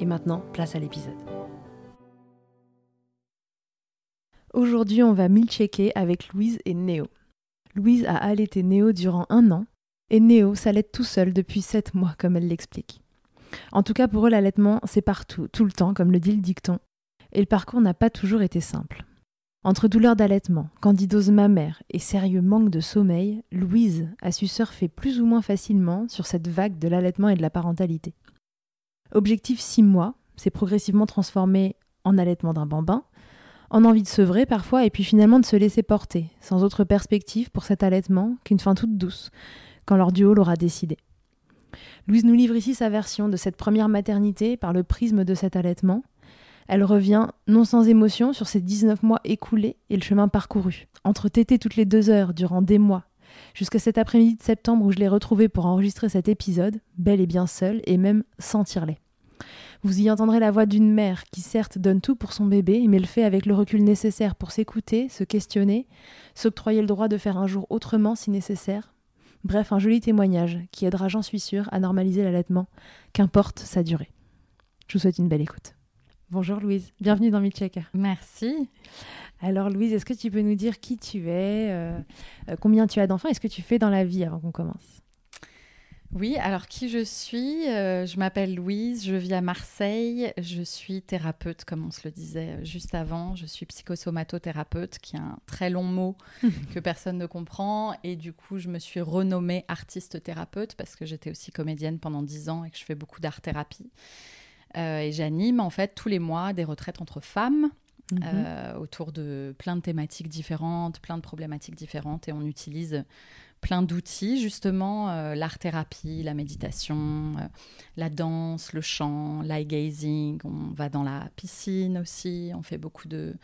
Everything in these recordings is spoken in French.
Et maintenant, place à l'épisode. Aujourd'hui, on va checker avec Louise et Néo. Louise a allaité Néo durant un an et Néo s'allaite tout seul depuis sept mois, comme elle l'explique. En tout cas, pour eux, l'allaitement, c'est partout, tout le temps, comme le dit le dicton. Et le parcours n'a pas toujours été simple. Entre douleur d'allaitement, candidose mammaire et sérieux manque de sommeil, Louise a su surfer plus ou moins facilement sur cette vague de l'allaitement et de la parentalité. Objectif 6 mois, c'est progressivement transformé en allaitement d'un bambin, en envie de sevrer parfois, et puis finalement de se laisser porter, sans autre perspective pour cet allaitement qu'une fin toute douce, quand leur duo l'aura décidé. Louise nous livre ici sa version de cette première maternité par le prisme de cet allaitement. Elle revient, non sans émotion, sur ces 19 mois écoulés et le chemin parcouru, entre tétés toutes les deux heures durant des mois, jusqu'à cet après-midi de septembre où je l'ai retrouvée pour enregistrer cet épisode, belle et bien seule, et même sans tirer Vous y entendrez la voix d'une mère qui certes donne tout pour son bébé, mais le fait avec le recul nécessaire pour s'écouter, se questionner, s'octroyer le droit de faire un jour autrement si nécessaire. Bref, un joli témoignage qui aidera, j'en suis sûre, à normaliser l'allaitement, qu'importe sa durée. Je vous souhaite une belle écoute. Bonjour Louise, bienvenue dans Checker. Merci. Alors Louise, est-ce que tu peux nous dire qui tu es, euh, euh, combien tu as d'enfants et ce que tu fais dans la vie avant qu'on commence? Oui, alors qui je suis? Euh, Je m'appelle Louise, je vis à Marseille, je suis thérapeute comme on se le disait juste avant, je suis psychosomatothérapeute qui est un très long mot que personne ne comprend et du coup je me suis renommée artiste thérapeute parce que j'étais aussi comédienne pendant dix ans et que je fais beaucoup d'art-thérapie. et j'anime en fait tous les mois des retraites entre femmes Mhm. euh, autour de plein de thématiques différentes, plein de problématiques différentes, et on utilise plein d'outils, justement, euh, l'art-thérapie, la méditation, euh, la danse, le chant, l'eye gazing, on va dans la piscine aussi, on fait beaucoup de,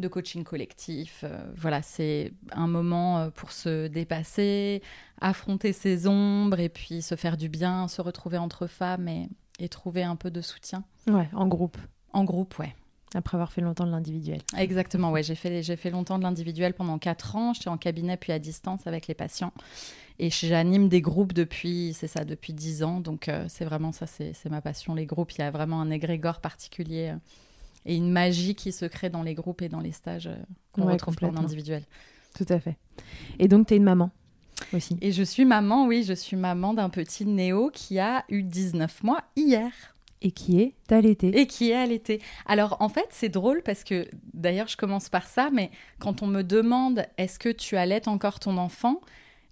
de coaching collectif. voilà, c'est un moment pour se dépasser, affronter ses ombres, et puis se faire du bien, se retrouver entre femmes et, et trouver un peu de soutien. Ouais, en groupe, En groupe, ouais. Après avoir fait longtemps de l'individuel. Exactement, ouais. J'ai fait, j'ai fait longtemps de l'individuel pendant 4 ans. J'étais en cabinet puis à distance avec les patients. Et j'anime des groupes depuis, c'est ça, depuis 10 ans. Donc euh, c'est vraiment ça, c'est ma passion, les groupes. Il y a vraiment un égrégore particulier euh, et une magie qui se crée dans les groupes et dans les stages euh, qu'on Ouais, retrouve en individuel. Tout à fait. Et donc, tu es une maman aussi. Et je suis maman, oui, je suis maman d'un petit Néo qui a eu 19 mois hier. Et qui est allaitée. Et qui est allaité. Alors en fait, c'est drôle parce que d'ailleurs, je commence par ça, mais quand on me demande est-ce que tu allaites encore ton enfant,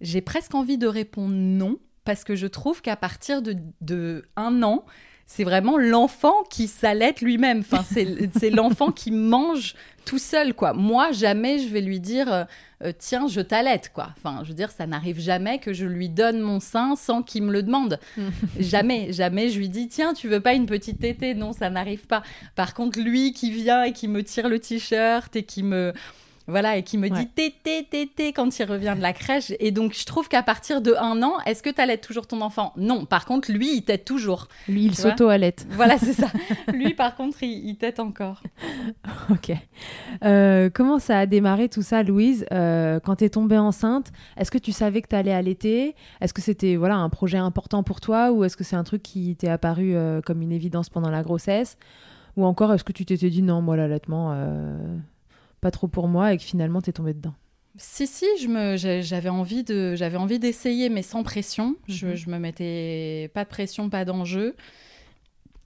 j'ai presque envie de répondre non, parce que je trouve qu'à partir de, de un an, c'est vraiment l'enfant qui s'allaite lui-même. Enfin, c'est l'enfant qui mange tout seul, quoi. Moi, jamais je vais lui dire euh, euh, tiens, je t'allaite, quoi. Enfin, je veux dire, ça n'arrive jamais que je lui donne mon sein sans qu'il me le demande. jamais, jamais je lui dis tiens, tu veux pas une petite tétée? Non, ça n'arrive pas. Par contre, lui qui vient et qui me tire le t-shirt et qui me voilà et qui me Ouais. dit tété tété quand il revient de la crèche. Et donc je trouve qu'à partir de un an est-ce que tu allaites toujours ton enfant? Non. Par contre lui il tète toujours. Lui, il s'auto-allaite. voilà c'est ça. Lui par contre il, il tète encore. Ok. Euh, comment ça a démarré tout ça, Louise? Euh, Quand tu es tombée enceinte, est-ce que tu savais que tu allais allaiter? Est-ce que c'était voilà, un projet important pour toi ou est-ce que c'est un truc qui t'est apparu euh, comme une évidence pendant la grossesse? Ou encore, est-ce que tu t'étais dit non, moi, l'allaitement, pas trop pour moi et que finalement, tu es tombée dedans Si, si, je me, j'ai- j'avais envie de, j'avais envie d'essayer, mais sans pression. Je, Mhm. je me mettais pas de pression, pas d'enjeu.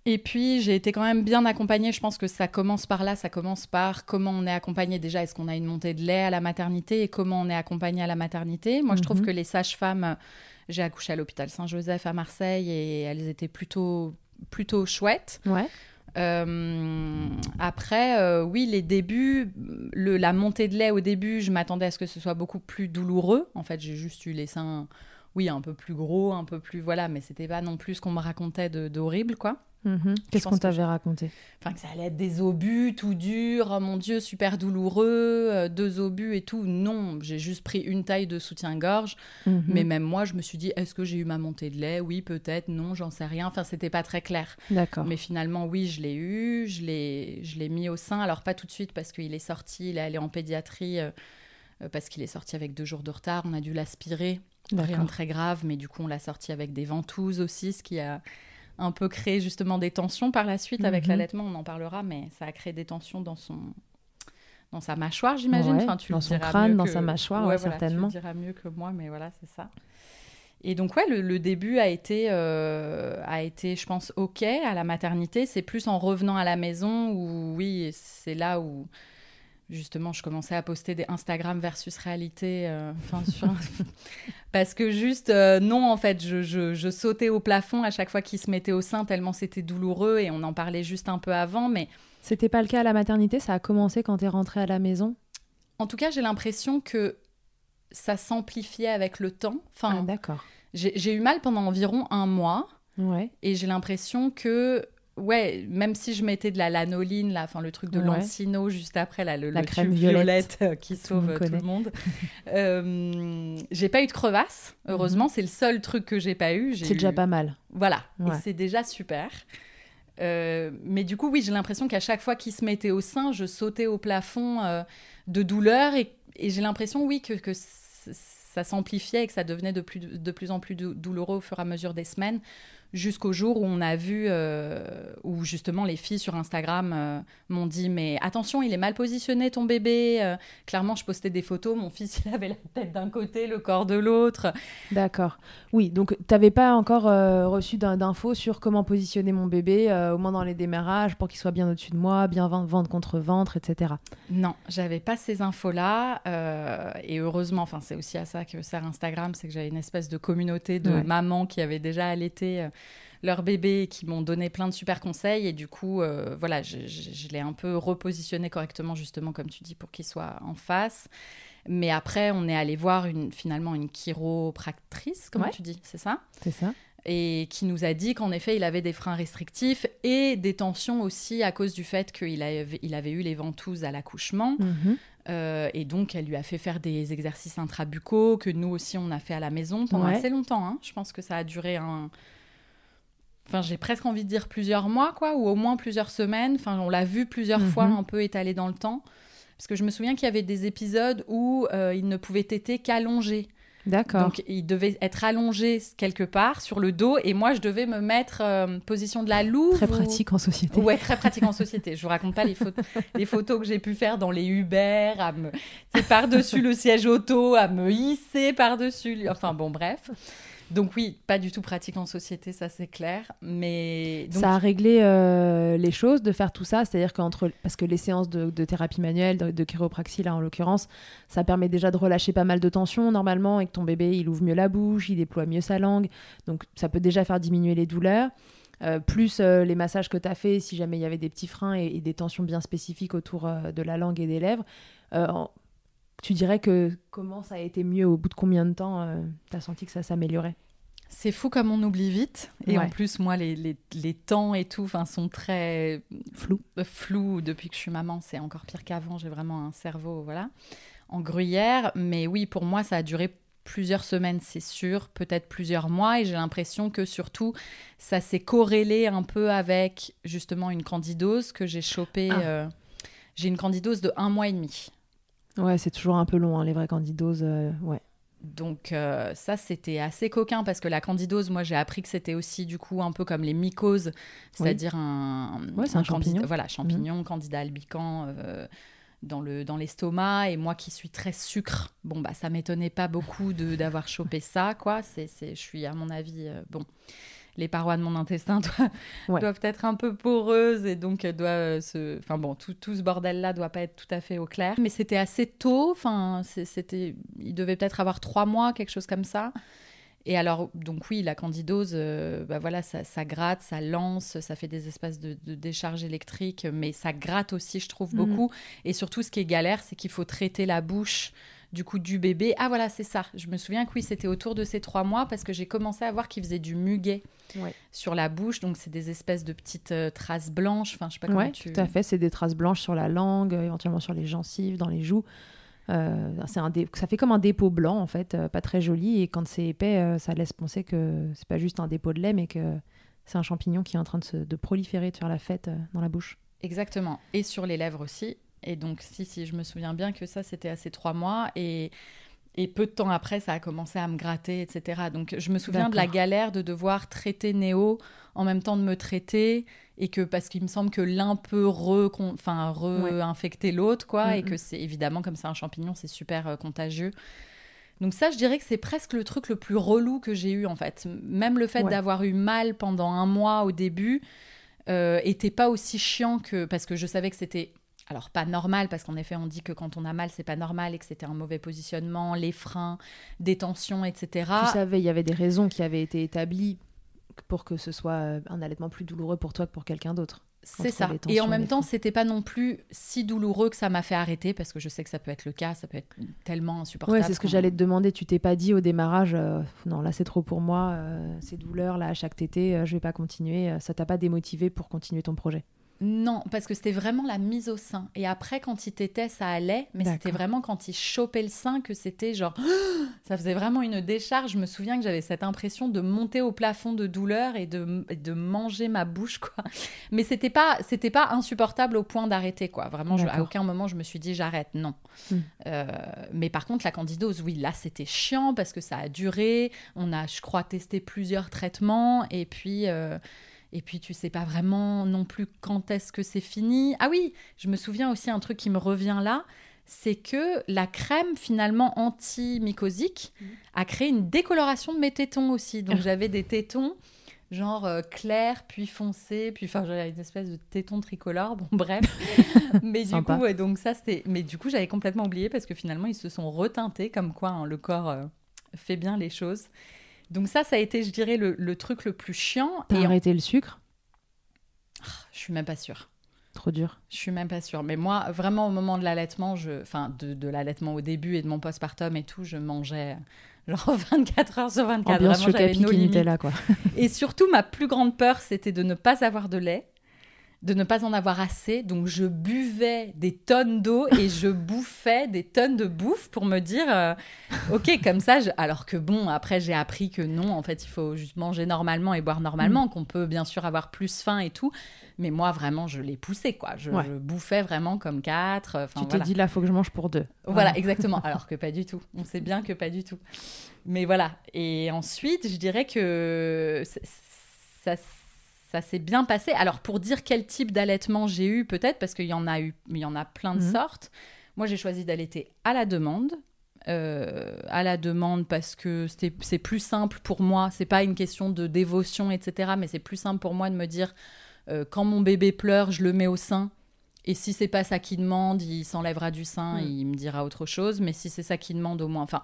Et puis, j'ai été quand même bien accompagnée. Je pense que ça commence par là. Ça commence par comment on est accompagné. Déjà, est-ce qu'on a une montée de lait à la maternité et comment on est accompagné à la maternité? Moi, je trouve Mhm. que les sages-femmes, j'ai accouché à l'hôpital Saint-Joseph à Marseille et elles étaient plutôt, plutôt chouettes. Ouais. Euh, après, euh, oui, les débuts, la montée de lait au début, je m'attendais à ce que ce soit beaucoup plus douloureux. En fait, j'ai juste eu les seins, oui, un peu plus gros, un peu plus, voilà, mais c'était pas non plus ce qu'on me racontait de- d'horrible, quoi. Mhm. Qu'est-ce qu'on t'avait raconté Enfin, que ça allait être des obus tout durs, oh mon Dieu, super douloureux, euh, deux obus et tout. Non, j'ai juste pris une taille de soutien-gorge. Mhm. Mais même moi, je me suis dit, est-ce que j'ai eu ma montée de lait? Oui, peut-être, non, j'en sais rien. Enfin, c'était pas très clair. D'accord. Mais finalement, oui, je l'ai eu, je l'ai, je l'ai mis au sein. Alors pas tout de suite parce qu'il est sorti, il est allé en pédiatrie euh, euh, parce qu'il est sorti avec deux jours de retard. On a dû l'aspirer, rien D'accord. de très grave, mais du coup on l'a sorti avec des ventouses aussi, ce qui a un peu créé justement des tensions par la suite avec Mhm. l'allaitement. On en parlera, mais ça a créé des tensions dans son dans sa mâchoire, j'imagine. Ouais, enfin, tu dans son crâne, dans que- sa mâchoire, Ouais, ouais, voilà, certainement. Tu le diras mieux que moi, mais voilà, c'est ça. Et donc, ouais, le, le début a été, euh, a été, je pense, OK à la maternité. C'est plus en revenant à la maison où, oui, c'est là où, justement, je commençais à poster des Instagram versus réalité. euh, sur- Parce que juste, euh, non, en fait, je, je- je sautais au plafond à chaque fois qu'il se mettait au sein, tellement c'était douloureux. Et on en parlait juste un peu avant. Mais C'était pas le cas à la maternité Ça a commencé quand tu es rentrée à la maison? En tout cas, j'ai l'impression que ça s'amplifiait avec le temps. Enfin, Ah, d'accord. j'ai j'ai eu mal pendant environ un mois. Ouais. Et j'ai l'impression que, ouais, même si je mettais de la lanoline, là, enfin le truc de Ouais. Lancino juste après, là, le, La le crème tube violette. euh, qui Tout sauve euh, tout le monde. Euh, j'ai pas eu de crevasse, heureusement, c'est le seul truc que j'ai pas eu. C'est déjà pas mal. Voilà, Ouais. et c'est déjà super. Euh, mais du coup, oui, j'ai l'impression qu'à chaque fois qu'il se mettait au sein, je sautais au plafond euh, de douleur et, et j'ai l'impression, oui, que, ça s'amplifiait et que ça devenait de plus, de plus en plus dou- douloureux au fur et à mesure des semaines, jusqu'au jour où on a vu, euh, où justement les filles sur Instagram euh, m'ont dit, mais attention, il est mal positionné ton bébé. Euh, clairement, je postais des photos, mon fils, il avait la tête d'un côté, le corps de l'autre. D'accord. Oui, donc t'avais pas encore reçu d'in- d'infos sur comment positionner mon bébé, au moins dans les démarrages, pour qu'il soit bien au-dessus de moi, bien ven- ventre contre ventre, etc. Non, j'avais pas ces infos-là. et heureusement, enfin, c'est aussi à ça que sert Instagram, c'est que j'avais une espèce de communauté de Ouais. mamans qui avaient déjà allaité. Leur bébé, qui m'ont donné plein de super conseils. Et du coup, euh, voilà, je, je- je l'ai un peu repositionné correctement, justement, comme tu dis, pour qu'il soit en face. Mais après, on est allé voir une, finalement une chiropractrice, comment Ouais. tu dis, c'est ça? C'est ça et qui nous a dit qu'en effet, il avait des freins restrictifs et des tensions aussi à cause du fait qu'il avait, il avait eu les ventouses à l'accouchement. Mhm. Euh, et donc, elle lui a fait faire des exercices intrabucaux que nous aussi, on a fait à la maison pendant Ouais. assez longtemps. hein. Je pense que ça a duré un... Enfin, j'ai presque envie de dire plusieurs mois, quoi, ou au moins plusieurs semaines. Enfin, on l'a vu plusieurs Mhm. fois un peu étalé dans le temps. Parce que je me souviens qu'il y avait des épisodes où euh, il ne pouvait téter qu'allongé. D'accord. Donc, il devait être allongé quelque part sur le dos et moi, je devais me mettre euh, position de la louve. Très ou- pratique en société. Ouais, très pratique en société. Je vous raconte pas les, photos, les photos que j'ai pu faire dans les Uber, à me, par-dessus le siège auto, à me hisser par-dessus. Enfin bon, bref. Donc oui, pas du tout pratique en société, ça c'est clair. Mais Ça a réglé euh, les choses de faire tout ça, c'est-à-dire qu'entre parce que les séances de, thérapie manuelle, de, de chiropraxie là en l'occurrence, ça permet déjà de relâcher pas mal de tension normalement et que ton bébé il ouvre mieux la bouche, il déploie mieux sa langue, donc ça peut déjà faire diminuer les douleurs. Euh, plus euh, les massages que tu as fait, si jamais il y avait des petits freins et, des tensions bien spécifiques autour de la langue et des lèvres, tu dirais que comment ça a été mieux au bout de combien de temps tu as senti que ça s'améliorait? C'est fou comme on oublie vite. Et Ouais. en plus, moi, les, les, les temps et tout sont très Flou. euh, flou depuis que je suis maman. C'est encore pire qu'avant. J'ai vraiment un cerveau, voilà, en gruyère. Mais oui, pour moi, ça a duré plusieurs semaines, c'est sûr, peut-être plusieurs mois. Et j'ai l'impression que surtout, ça s'est corrélé un peu avec justement une candidose que j'ai chopée. Ah. euh, j'ai une candidose de un mois et demi. Ouais, c'est toujours un peu long, hein, les vraies candidoses. euh, ouais. Donc euh, ça, c'était assez coquin parce que la candidose, moi, j'ai appris que c'était aussi du coup un peu comme les mycoses, c'est-à-dire un, Ouais, champignon. Voilà, champignon, candida albicans euh, dans le dans l'estomac. Et moi, qui suis très sucre, bon bah ça m'étonnait pas beaucoup de d'avoir chopé ça, quoi. C'est c'est, je suis à mon avis bon. Les parois de mon intestin doivent, Ouais. doivent être un peu poreuses et donc euh, doivent se. Enfin bon, tout, tout ce bordel-là doit pas être tout à fait au clair. Mais c'était assez tôt. Enfin, c'était. Il devait peut-être avoir trois mois, quelque chose comme ça. Et alors, donc oui, la candidose, euh, bah voilà, ça, ça gratte, ça lance, ça fait des espaces de, de décharge électrique, mais ça gratte aussi, je trouve, Mhm. beaucoup. Et surtout, ce qui est galère, c'est qu'il faut traiter la bouche du coup du bébé. Ah voilà, c'est ça. Je me souviens que oui, c'était autour de ces trois mois parce que j'ai commencé à voir qu'il faisait du muguet Ouais. sur la bouche. Donc, c'est des espèces de petites euh, traces blanches. Enfin, je sais pas comment Ouais, tu... tout à fait. C'est des traces blanches sur la langue, euh, éventuellement sur les gencives, dans les joues. Euh, c'est un dé- Ça fait comme un dépôt blanc, en fait, euh, pas très joli. Et quand c'est épais, euh, ça laisse penser que c'est pas juste un dépôt de lait, mais que c'est un champignon qui est en train de, se... de proliférer, de faire la fête dans la bouche. Exactement. Et sur les lèvres aussi. Et donc, si, si, je me souviens bien que ça, c'était à ces trois mois. Et, et peu de temps après, ça a commencé à me gratter, etc. Donc, je me souviens de la galère de devoir traiter Néo en même temps de me traiter. Et que, parce qu'il me semble que l'un peut re, enfin, re-infecter l'autre, quoi. Et Mhm. que c'est évidemment, comme c'est un champignon, c'est super euh, contagieux. Donc ça, je dirais que c'est presque le truc le plus relou que j'ai eu en fait. Même le fait Ouais. d'avoir eu mal pendant un mois au début euh, était pas aussi chiant que parce que je savais que c'était alors pas normal parce qu'en effet on dit que quand on a mal c'est pas normal et que c'était un mauvais positionnement, les freins, des tensions, etc. Tu savais, il y avait des raisons qui avaient été établies pour que ce soit euh, un allaitement plus douloureux pour toi que pour quelqu'un d'autre. C'est ça. Et en même temps, c'était pas non plus si douloureux que ça m'a fait arrêter parce que je sais que ça peut être le cas, ça peut être tellement insupportable. Ouais, c'est ce que j'allais te demander. Tu t'es pas dit au démarrage, euh, non, là c'est trop pour moi, euh, ces douleurs là à chaque tété, euh, je vais pas continuer. ça t'a pas démotivé pour continuer ton projet? Non, parce que c'était vraiment la mise au sein. Et après, quand il tétait, ça allait. Mais c'était vraiment quand il chopait le sein que c'était genre. ça faisait vraiment une décharge. Je me souviens que j'avais cette impression de monter au plafond de douleur et de, et de manger ma bouche, quoi. Mais c'était pas, c'était pas insupportable au point d'arrêter, quoi. Vraiment, je- à aucun moment je me suis dit j'arrête. Non. Hmm. Euh, mais par contre, la candidose, oui, là, c'était chiant parce que ça a duré. On a, je crois, testé plusieurs traitements. Et puis. euh, et puis tu sais pas vraiment non plus quand est-ce que c'est fini. Ah oui, je me souviens aussi un truc qui me revient là, c'est que la crème finalement anti-mycosique a créé une décoloration de mes tétons aussi. Donc j'avais des tétons genre euh, clairs, puis foncés, puis enfin j'avais une espèce de téton tricolore, bon bref. mais du Sympa. coup, ouais, donc ça c'était mais du coup, j'avais complètement oublié parce que finalement ils se sont reteintés comme quoi hein, le corps euh, fait bien les choses. Donc ça, ça a été, je dirais, le, le truc le plus chiant. T'as Et arrêté le sucre? Je suis même pas sûre. Trop dur. Je suis même pas sûre. Mais moi, vraiment, au moment de l'allaitement, je... enfin, de, de l'allaitement au début et de mon postpartum et tout, je mangeais genre 24 heures sur 24. Ambiance Vraiment, j'avais nos limites. Nutella, quoi. Et surtout, ma plus grande peur, c'était de ne pas avoir de lait, de ne pas en avoir assez. Donc, je buvais des tonnes d'eau et je bouffais des tonnes de bouffe pour me dire, euh, ok, comme ça. je- Alors que bon, après, j'ai appris que non, en fait, il faut juste manger normalement et boire normalement, qu'on peut bien sûr avoir plus faim et tout. Mais moi, vraiment, je l'ai poussé, quoi. Je, Ouais. je bouffais vraiment comme quatre. euh, tu t'es voilà. dit là, faut que je mange pour deux. Voilà, exactement. Alors que pas du tout. On sait bien que pas du tout. Mais voilà. Et ensuite, je dirais que ça, ça s'est bien passé. Alors, pour dire quel type d'allaitement j'ai eu, peut-être, parce qu'il y en a eu, il y en a plein de Mhm. sortes. Moi, j'ai choisi d'allaiter à la demande. Euh, à la demande parce que c'est plus simple pour moi. C'est pas une question de dévotion, etc. Mais c'est plus simple pour moi de me dire euh, quand mon bébé pleure, je le mets au sein. Et si c'est pas ça qu'il demande, il s'enlèvera du sein, Mm. et il me dira autre chose. Mais si c'est ça qu'il demande, au moins. Enfin,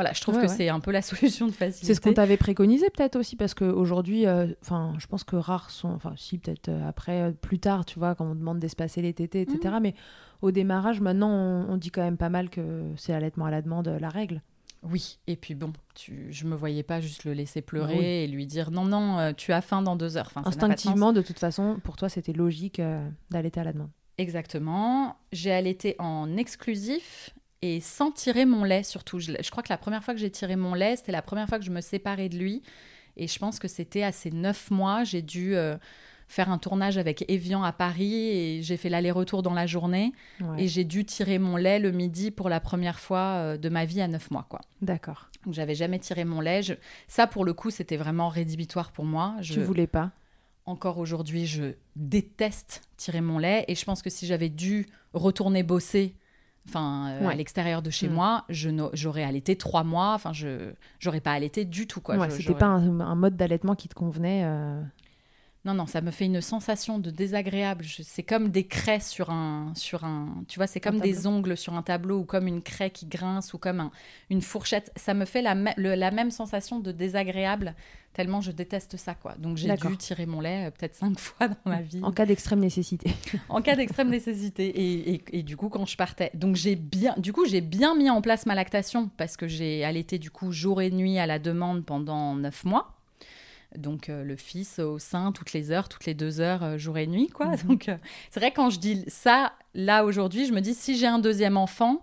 voilà, je trouve Ouais, que ouais. c'est un peu la solution de facilité. C'est ce qu'on t'avait préconisé peut-être aussi parce qu'aujourd'hui, enfin, je pense que rares sont, enfin, si peut-être euh, après, euh, plus tard, tu vois, quand on demande d'espacer les tétés, etc. Mhm. Mais au démarrage, maintenant, on, on dit quand même pas mal que c'est allaitement à la demande euh, la règle. Oui, et puis bon, tu, je me voyais pas juste le laisser pleurer Bah oui. et lui dire non, non, euh, tu as faim dans deux heures. Enfin, ça de. Instinctivement, de toute façon, pour toi, c'était logique euh, d'allaiter à la demande. Exactement. J'ai allaité en exclusif et sans tirer mon lait surtout. Je, je crois que la première fois que j'ai tiré mon lait, c'était la première fois que je me séparais de lui. Et je pense que c'était à ces neuf mois, j'ai dû euh, faire un tournage avec Evian à Paris et j'ai fait l'aller-retour dans la journée. Ouais. Et j'ai dû tirer mon lait le midi pour la première fois euh, de ma vie à neuf mois. quoi. D'accord. Donc j'avais jamais tiré mon lait. Je- Ça, pour le coup, c'était vraiment rédhibitoire pour moi. Je... Tu voulais pas? Encore aujourd'hui, je déteste tirer mon lait et je pense que si j'avais dû retourner bosser, enfin euh, à l'extérieur de chez Mm. moi, je j'aurais allaité trois mois. Enfin, je j'aurais pas allaité du tout quoi. Ouais, C'était pas un, un mode d'allaitement qui te convenait. euh, Non non, ça me fait une sensation de désagréable. C'est comme des craies sur un sur un. Tu vois, c'est comme des ongles sur un tableau ou comme une craie qui grince ou comme un- une fourchette. Ça me fait la, me- le- la même sensation de désagréable tellement je déteste ça quoi. Donc j'ai dû tirer mon lait euh, peut-être cinq fois dans ma vie. En cas d'extrême nécessité. en cas d'extrême nécessité. Et, et- et du coup, quand je partais, donc j'ai bien, du coup, j'ai bien mis en place ma lactation parce que j'ai allaité du coup jour et nuit à la demande pendant neuf mois. Donc euh, le fils au sein toutes les heures, toutes les deux heures, euh, jour et nuit, quoi. Mhm. Donc euh, c'est vrai quand je dis ça, là aujourd'hui, je me dis si j'ai un deuxième enfant.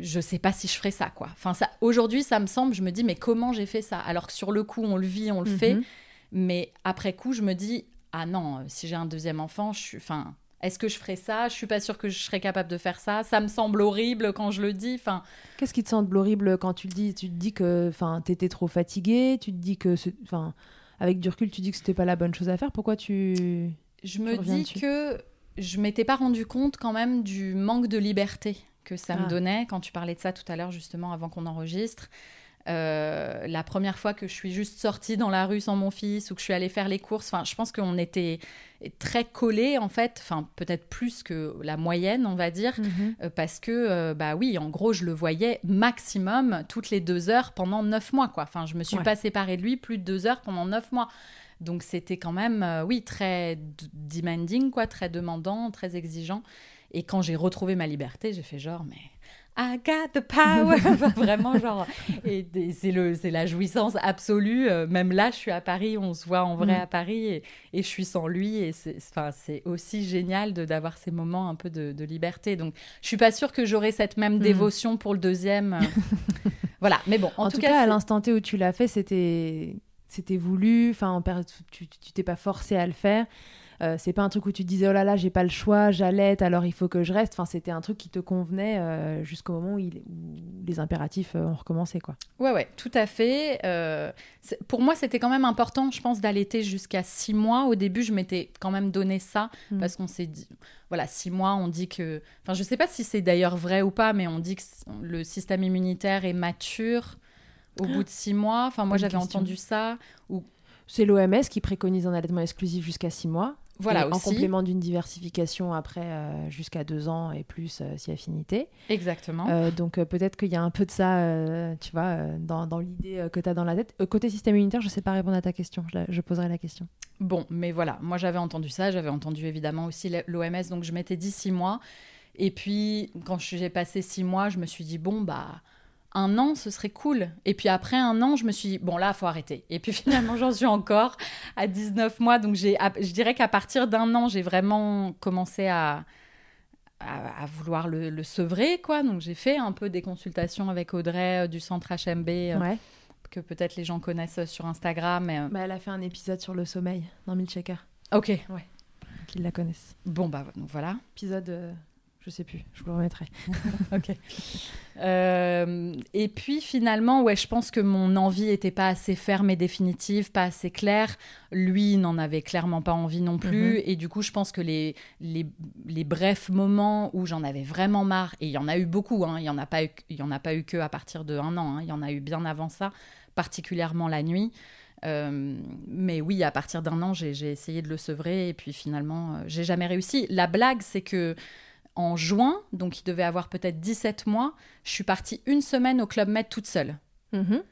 Je sais pas si je ferai ça quoi. Enfin ça aujourd'hui ça me semble je me dis mais comment j'ai fait ça? Alors que sur le coup on le vit on le fait Mhm. mais après coup, je me dis, ah non, si j'ai un deuxième enfant, je suis. Enfin, est-ce que je ferais ça? Je suis pas sûre que je serais capable de faire ça. Ça me semble horrible quand je le dis. Enfin, Qu'est-ce qui te semble horrible quand tu le dis? Tu te dis que enfin, t'étais trop fatigué Tu te dis que. Enfin, avec du recul, tu dis que c'était pas la bonne chose à faire. Pourquoi tu. je me dis dessus? que je m'étais pas rendu compte quand même du manque de liberté que ça Ah. me donnait quand tu parlais de ça tout à l'heure, justement, avant qu'on enregistre. Euh, la première fois que je suis juste sortie dans la rue sans mon fils ou que je suis allée faire les courses, enfin, je pense qu'on était très collés en fait, enfin peut-être plus que la moyenne, on va dire, Euh, parce que, euh, bah oui, en gros, je le voyais maximum toutes les deux heures pendant neuf mois, quoi. Enfin, je me suis Ouais. pas séparée de lui plus de deux heures pendant neuf mois. Donc, c'était quand même, oui, très demanding, quoi, très demandant, très exigeant. Et quand j'ai retrouvé ma liberté, j'ai fait genre, mais I got the power Enfin, Vraiment, genre, et c'est le- c'est la jouissance absolue. Euh, Même là, je suis à Paris, on se voit en vrai Mm. à Paris, et, et je suis sans lui. Et c'est enfin, c'est aussi génial de- d'avoir ces moments un peu de, de liberté. Donc, je suis pas sûre que j'aurai cette même Mm. dévotion pour le deuxième. voilà, mais bon, en, En, tout, cas, cas, à l'instant T où tu l'as fait, c'était c'était voulu. Enfin, tu tu t'es pas forcé à le faire. Euh, c'est pas un truc où tu te disais oh là là j'ai pas le choix j'allaite alors il faut que je reste enfin c'était un truc qui te convenait euh, jusqu'au moment où, il- où les impératifs euh, ont recommencé quoi Ouais, ouais, tout à fait. Euh, pour moi, c'était quand même important, je pense, d'allaiter jusqu'à six mois. Au début, je m'étais quand même donné ça Mm. parce qu'on s'est dit, voilà, six mois, on dit que. Enfin, je sais pas si c'est d'ailleurs vrai ou pas, mais on dit que le système immunitaire est mature au bout de six mois. Enfin, moi, j'avais entendu ça. c'est l'OMS qui préconise un allaitement exclusif jusqu'à 6 mois Voilà, Et en complément d'une diversification après euh, jusqu'à deux ans et plus euh, si affinité. Exactement. Euh, donc peut-être qu'il y a un peu de ça, tu vois, dans, dans l'idée que tu as dans la tête. Côté système immunitaire, je sais pas répondre à ta question. Je, la- je poserai la question. Bon, mais voilà, moi j'avais entendu ça, j'avais entendu évidemment aussi l'OMS, donc je m'étais dit six mois. Et puis, quand j'ai passé six mois, je me suis dit, bon, bah, un an, ce serait cool. Et puis après un an, je me suis dit, bon, là, faut arrêter. Et puis finalement, j'en suis encore à 19 mois. Donc, j'ai, je dirais qu'à partir d'un an, j'ai vraiment commencé à, à, à vouloir le, le sevrer, quoi. Donc, j'ai fait un peu des consultations avec Audrey euh, du centre HMB, euh, Ouais. que peut-être les gens connaissent sur Instagram. mais, euh, Bah, elle a fait un épisode sur le sommeil dans Milkshaker, Ok, qu'ils la connaissent. bon, bah, donc voilà. Épisode, euh, je sais plus, je vous le remettrai. Ok. Euh, et puis finalement, ouais, je pense que mon envie n'était pas assez ferme et définitive, pas assez claire. Lui n'en avait clairement pas envie non plus. Et du coup, je pense que les, les, les brefs moments où j'en avais vraiment marre, et il y en a eu beaucoup, hein, il n'y en, a pas eu- il y en a pas eu que à partir de un an, hein, il y en a eu bien avant ça, particulièrement la nuit. Euh, mais oui, à partir d'un an, j'ai j'ai essayé de le sevrer et puis finalement, euh, j'ai jamais réussi. La blague, c'est que en juin, donc il devait avoir peut-être 17 mois, je suis partie une semaine au Club Med toute seule. Mhm.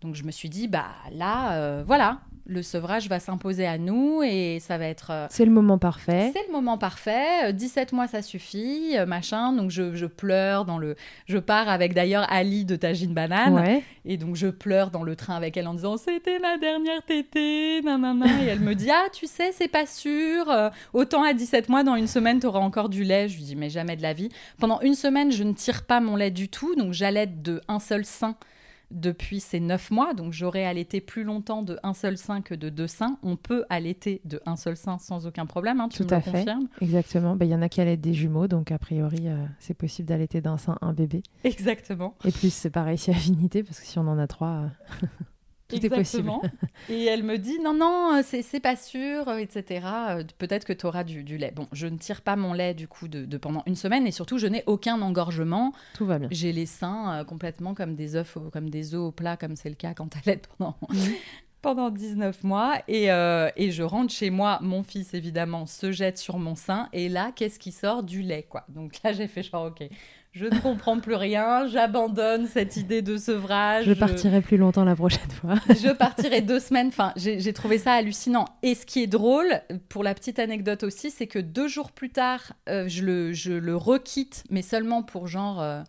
Donc je me suis dit, bah là, euh, voilà, le sevrage va s'imposer à nous et ça va être... euh, C'est le moment parfait. c'est le moment parfait, euh, 17 mois ça suffit, euh, machin. Donc je, je pleure dans le... Je pars avec d'ailleurs Ali de Tagine Banane. Ouais. Et donc je pleure dans le train avec elle en disant c'était ma dernière tétée, nanana. Et elle me dit ah tu sais c'est pas sûr, euh, autant à 17 mois dans une semaine t'auras encore du lait. Je lui dis mais jamais de la vie. Pendant une semaine je ne tire pas mon lait du tout, donc j'allaite de un seul sein depuis ces 9 mois, donc j'aurais allaité plus longtemps de un seul sein que de deux seins. On peut allaiter de un seul sein sans aucun problème, hein, tu Tout me à le fait. confirmes Exactement. Bah, Il y en a qui allaitent des jumeaux, donc a priori, euh, c'est possible d'allaiter d'un sein un bébé. Exactement. Et plus, c'est pareil si affinité, parce que si on en a trois, euh, tout est possible. Exactement. Et elle me dit non, non, euh, c'est c'est pas sûr, euh, etc. Euh, Peut-être que tu auras du, du lait. Bon, je ne tire pas mon lait du coup de, de pendant une semaine et surtout, je n'ai aucun engorgement. Tout va bien. J'ai les seins euh, complètement comme des œufs, comme des œufs au plat, comme c'est le cas quand tu allaites pendant, pendant 19 mois. Et, euh, et je rentre chez moi, mon fils évidemment se jette sur mon sein. Et là, qu'est-ce qui sort? Du lait, quoi. Donc là, j'ai fait genre, ok. Je ne comprends plus rien, j'abandonne cette idée de sevrage. Je partirai plus longtemps la prochaine fois. je partirai deux semaines. Enfin, j'ai trouvé ça hallucinant. Et ce qui est drôle, pour la petite anecdote aussi, c'est que deux jours plus tard, euh, je, le, je le requitte, mais seulement pour genre euh,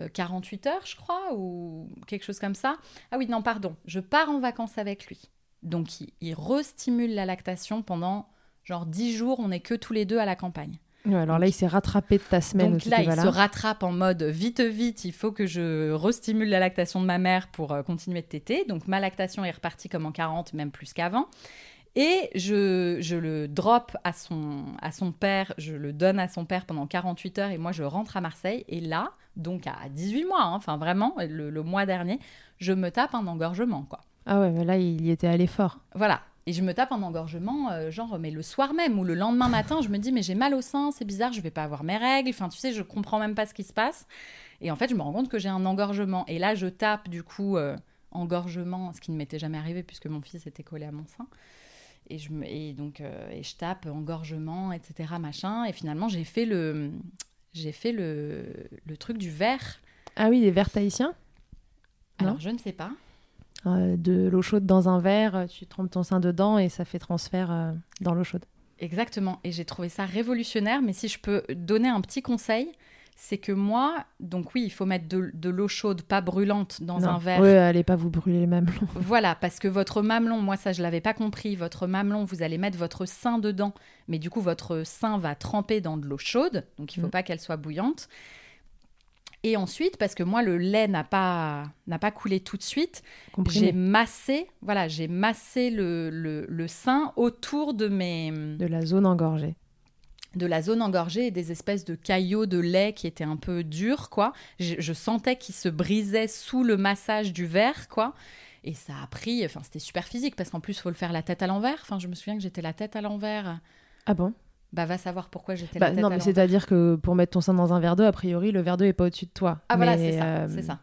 euh, 48 heures, je crois, ou quelque chose comme ça. Ah oui, non, pardon. Je pars en vacances avec lui. Donc, il, il restimule la lactation pendant genre 10 jours. On n'est que tous les deux à la campagne. Ouais, alors là, il s'est rattrapé de ta semaine. Donc là, il se rattrape en mode vite, vite, il faut que je restimule la lactation de ma mère pour euh, continuer de téter. Donc ma lactation est repartie comme en 40, même plus qu'avant. Et je, je le drop à son, à son père, je le donne à son père pendant 48 heures et moi je rentre à Marseille. Et là, donc à 18 mois, hein, enfin vraiment, le, le mois dernier, je me tape un engorgement, quoi. Ah ouais, mais là, il y était allé fort. Voilà. Et je me tape un engorgement, euh, genre, mais le soir même ou le lendemain matin, je me dis, mais j'ai mal au sein, c'est bizarre, je vais pas avoir mes règles. Enfin, tu sais, je comprends même pas ce qui se passe. Et en fait, je me rends compte que j'ai un engorgement. Et là, je tape, du coup, euh, engorgement, ce qui ne m'était jamais arrivé puisque mon fils était collé à mon sein. Et, je me, et donc, euh, et je tape engorgement, etc., machin. Et finalement, j'ai fait le, j'ai fait le, le truc du verre. Ah oui, des verres tahitiens? Alors, Non? je ne sais pas. Euh, De l'eau chaude dans un verre, euh, tu trempes ton sein dedans et ça fait transfert euh, dans l'eau chaude. Exactement. Et j'ai trouvé ça révolutionnaire. Mais si je peux donner un petit conseil, c'est que moi, donc oui, il faut mettre de, de l'eau chaude, pas brûlante, dans Non. un verre. Ouais, allez pas vous brûler les mamelons. Voilà, parce que votre mamelon, moi ça je l'avais pas compris, votre mamelon, vous allez mettre votre sein dedans, mais du coup votre sein va tremper dans de l'eau chaude, donc il faut Mm. pas qu'elle soit bouillante. Et ensuite, parce que moi le lait n'a pas n'a pas coulé tout de suite, j'ai massé, voilà, j'ai massé le, le, le sein autour de mes De la zone engorgée. de la zone engorgée et des espèces de caillots de lait qui étaient un peu durs, quoi. Je, je sentais qu'ils se brisaient sous le massage du verre, quoi. Et ça a pris, enfin, c'était super physique parce qu'en plus, il faut le faire la tête à l'envers. Enfin, je me souviens que j'étais la tête à l'envers. Ah bon? Bah, va savoir pourquoi j'étais bah, la tête Non, mais c'est-à-dire que pour mettre ton sein dans un verre d'eau, a priori, le verre d'eau est pas au-dessus de toi. Ah, voilà, Mais, c'est ça, euh, ça.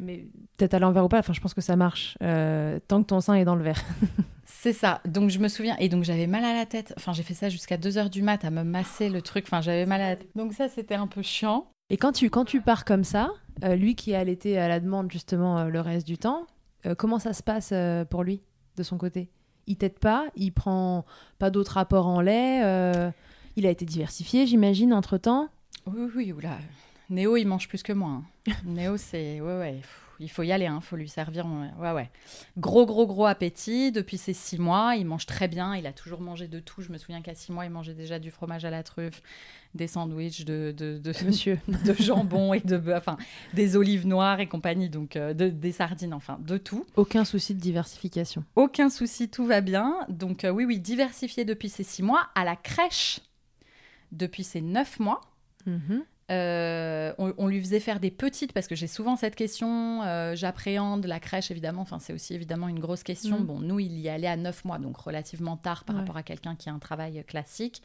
Mais peut-être à l'envers ou pas, enfin, je pense que ça marche. euh, tant que ton sein est dans le verre. C'est ça. Donc je me souviens. Et donc j'avais mal à la tête. Enfin, j'ai fait ça jusqu'à 2h du mat à me masser le truc. Enfin, j'avais mal à la tête. Donc ça, c'était un peu chiant. Et quand tu, quand tu pars comme ça, euh, lui qui est allaité à la demande justement euh, le reste du temps, comment ça se passe pour lui, de son côté? Il t'aide pas Il prend pas d'autres apports en lait euh, Il a été diversifié, j'imagine, entre-temps Oui, oui, oui. Oula. Néo, il mange plus que moi. hein. Néo, c'est. Ouais, ouais. Il faut y aller, il faut lui servir. Ouais, ouais. Gros, gros, gros appétit. Depuis ses six mois, il mange très bien. Il a toujours mangé de tout. Je me souviens qu'à six mois, il mangeait déjà du fromage à la truffe, des sandwichs de, de, de, Monsieur. de jambon et de bœuf, enfin, des olives noires et compagnie, donc euh, de- des sardines, enfin, de tout. Aucun souci de diversification. Aucun souci, tout va bien. Donc, euh, oui, oui, diversifié depuis ses six mois. À la crèche, depuis ses neuf mois. Mhm. Euh, on, on lui faisait faire des petites, parce que j'ai souvent cette question, euh, j'appréhende la crèche évidemment, enfin c'est aussi évidemment une grosse question. Mm. Bon, nous il y allait à 9 mois, donc relativement tard par Ouais. rapport à quelqu'un qui a un travail classique.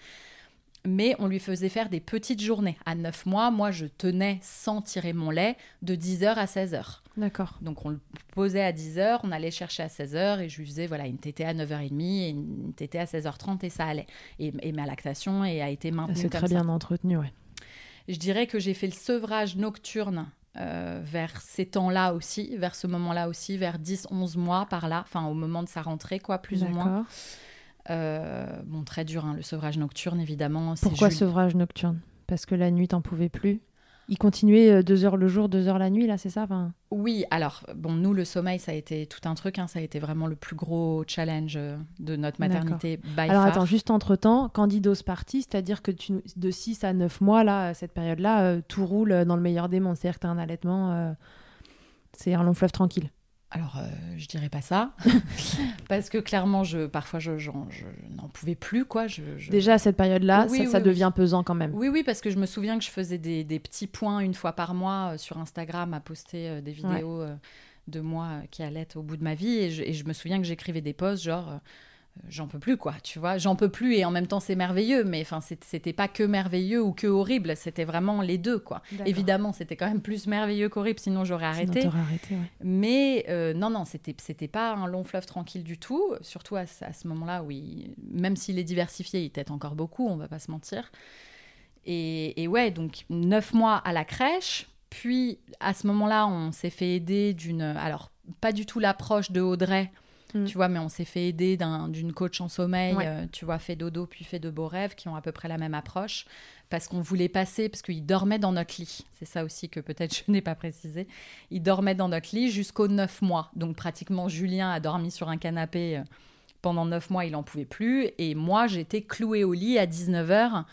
Mais on lui faisait faire des petites journées. À 9 mois, moi je tenais sans tirer mon lait de 10h à 16h. D'accord. Donc on le posait à 10h, on allait chercher à 16h et je lui faisais voilà, une tétée à 9h30 et une tétée à 16h30 et ça allait. Et, et ma lactation et a été maintenue C'est très ça. bien entretenu, ouais. Je dirais que j'ai fait le sevrage nocturne euh, vers ces temps-là aussi, vers ce moment-là aussi, vers 10-11 mois par là, enfin au moment de sa rentrée, quoi, plus ou moins. Euh, bon, très dur, hein, le sevrage nocturne, évidemment. Pourquoi sevrage nocturne? Parce que la nuit, t'en pouvais plus? Il continuait euh, deux heures le jour, deux heures la nuit, là, c'est ça enfin... Oui, alors, bon, nous, le sommeil, ça a été tout un truc, hein, ça a été vraiment le plus gros challenge euh, de notre maternité by Alors far. attends, juste entre-temps, candidose partie, c'est-à-dire que tu, de 6 à 9 mois, là, cette période-là, euh, tout roule dans le meilleur des mondes. C'est-à-dire que tu as un allaitement, euh, c'est un long fleuve tranquille. Alors, euh, je dirais pas ça, parce que clairement, je, parfois, je, n'en pouvais plus, quoi. Je, je- Déjà, à cette période-là, Oui, ça, oui, ça oui. devient pesant quand même. Oui, oui, parce que je me souviens que je faisais des, des petits points une fois par mois euh, sur Instagram à poster euh, des vidéos euh, de moi qui allaient au bout de ma vie. Et je, et je me souviens que j'écrivais des posts genre. J'en peux plus, quoi, tu vois. J'en peux plus et en même temps, c'est merveilleux. Mais enfin, c'était pas que merveilleux ou que horrible. C'était vraiment les deux, quoi. Évidemment, c'était quand même plus merveilleux qu'horrible, sinon j'aurais arrêté. arrêté, ouais. Mais euh, non, non, c'était c'était pas un long fleuve tranquille du tout. Surtout à, ce- à ce moment-là où, il- même s'il est diversifié, il tète encore beaucoup, on va pas se mentir. Et, et ouais, donc neuf mois à la crèche. Puis à ce moment-là, on s'est fait aider d'une. Alors, pas du tout l'approche de Audrey, Mm. tu vois, mais on s'est fait aider d'un- d'une coach en sommeil, Ouais. euh, tu vois, fait dodo puis fait de beaux rêves, qui ont à peu près la même approche. Parce qu'on voulait passer, parce qu'il dormait dans notre lit. C'est ça aussi que peut-être je n'ai pas précisé. Il dormait dans notre lit jusqu'aux 9 mois. Donc pratiquement, Julien a dormi sur un canapé euh, pendant 9 mois, il n'en pouvait plus. Et moi, j'étais clouée au lit à 19h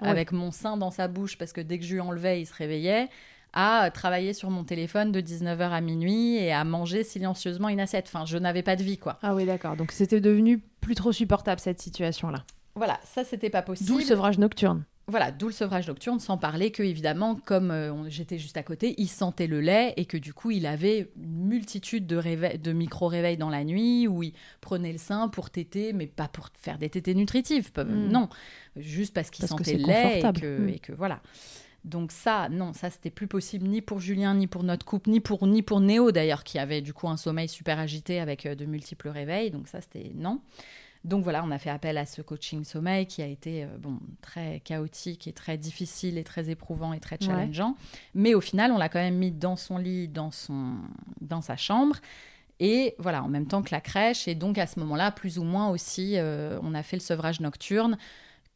Ouais. avec mon sein dans sa bouche, parce que dès que je lui enlevais, il se réveillait, à travailler sur mon téléphone de 19h à minuit et à manger silencieusement une assiette. Enfin, je n'avais pas de vie, quoi. Ah oui, d'accord. Donc c'était devenu plus trop supportable cette situation-là. Voilà, ça, c'était pas possible. D'où le sevrage nocturne. Voilà, d'où le sevrage nocturne, sans parler que, évidemment, comme euh, j'étais juste à côté, il sentait le lait et que du coup, il avait une multitude de, réveil- de micro-réveils dans la nuit où il prenait le sein pour téter, mais pas pour faire des tétées nutritives. pas- Mm. Non, juste parce qu'il sentait le lait et que, Mm. et que voilà. Donc ça, non, ça c'était plus possible ni pour Julien, ni pour notre couple, ni pour ni pour Néo d'ailleurs, qui avait du coup un sommeil super agité avec euh, de multiples réveils. Donc ça c'était non. Donc voilà, on a fait appel à ce coaching sommeil qui a été euh, bon très chaotique et très difficile et très éprouvant et très Ouais. challengeant. Mais au final, on l'a quand même mis dans son lit, dans son dans sa chambre. Et voilà, en même temps que la crèche. Et donc, à ce moment-là, plus ou moins aussi, euh, on a fait le sevrage nocturne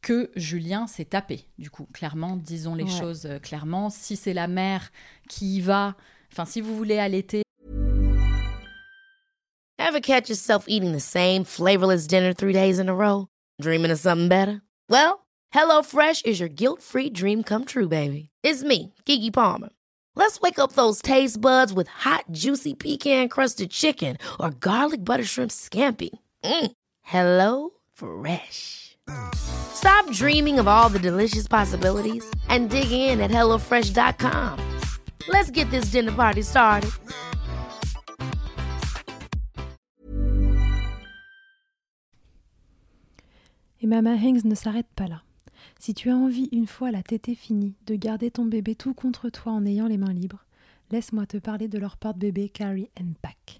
que Julien s'est tapé. Du coup, clairement, disons les Ouais. choses euh, clairement. Si c'est la mère qui y va, enfin, si vous voulez allaiter Ever catch yourself eating the same flavorless dinner three days in a row? Dreaming of something better? Well, HelloFresh is your guilt free dream come true, baby. It's me, Kiki Palmer. Let's wake up those taste buds with hot, juicy pecan crusted chicken or garlic butter shrimp scampi. Mm. Hello Fresh. Stop dreaming of all the delicious possibilities and dig in at HelloFresh.com. Let's get this dinner party started. Et Mama Hanks ne s'arrête pas là. Si tu as envie, une fois la tétée finie, de garder ton bébé tout contre toi en ayant les mains libres, laisse-moi te parler de leur porte-bébé Carry and Pack.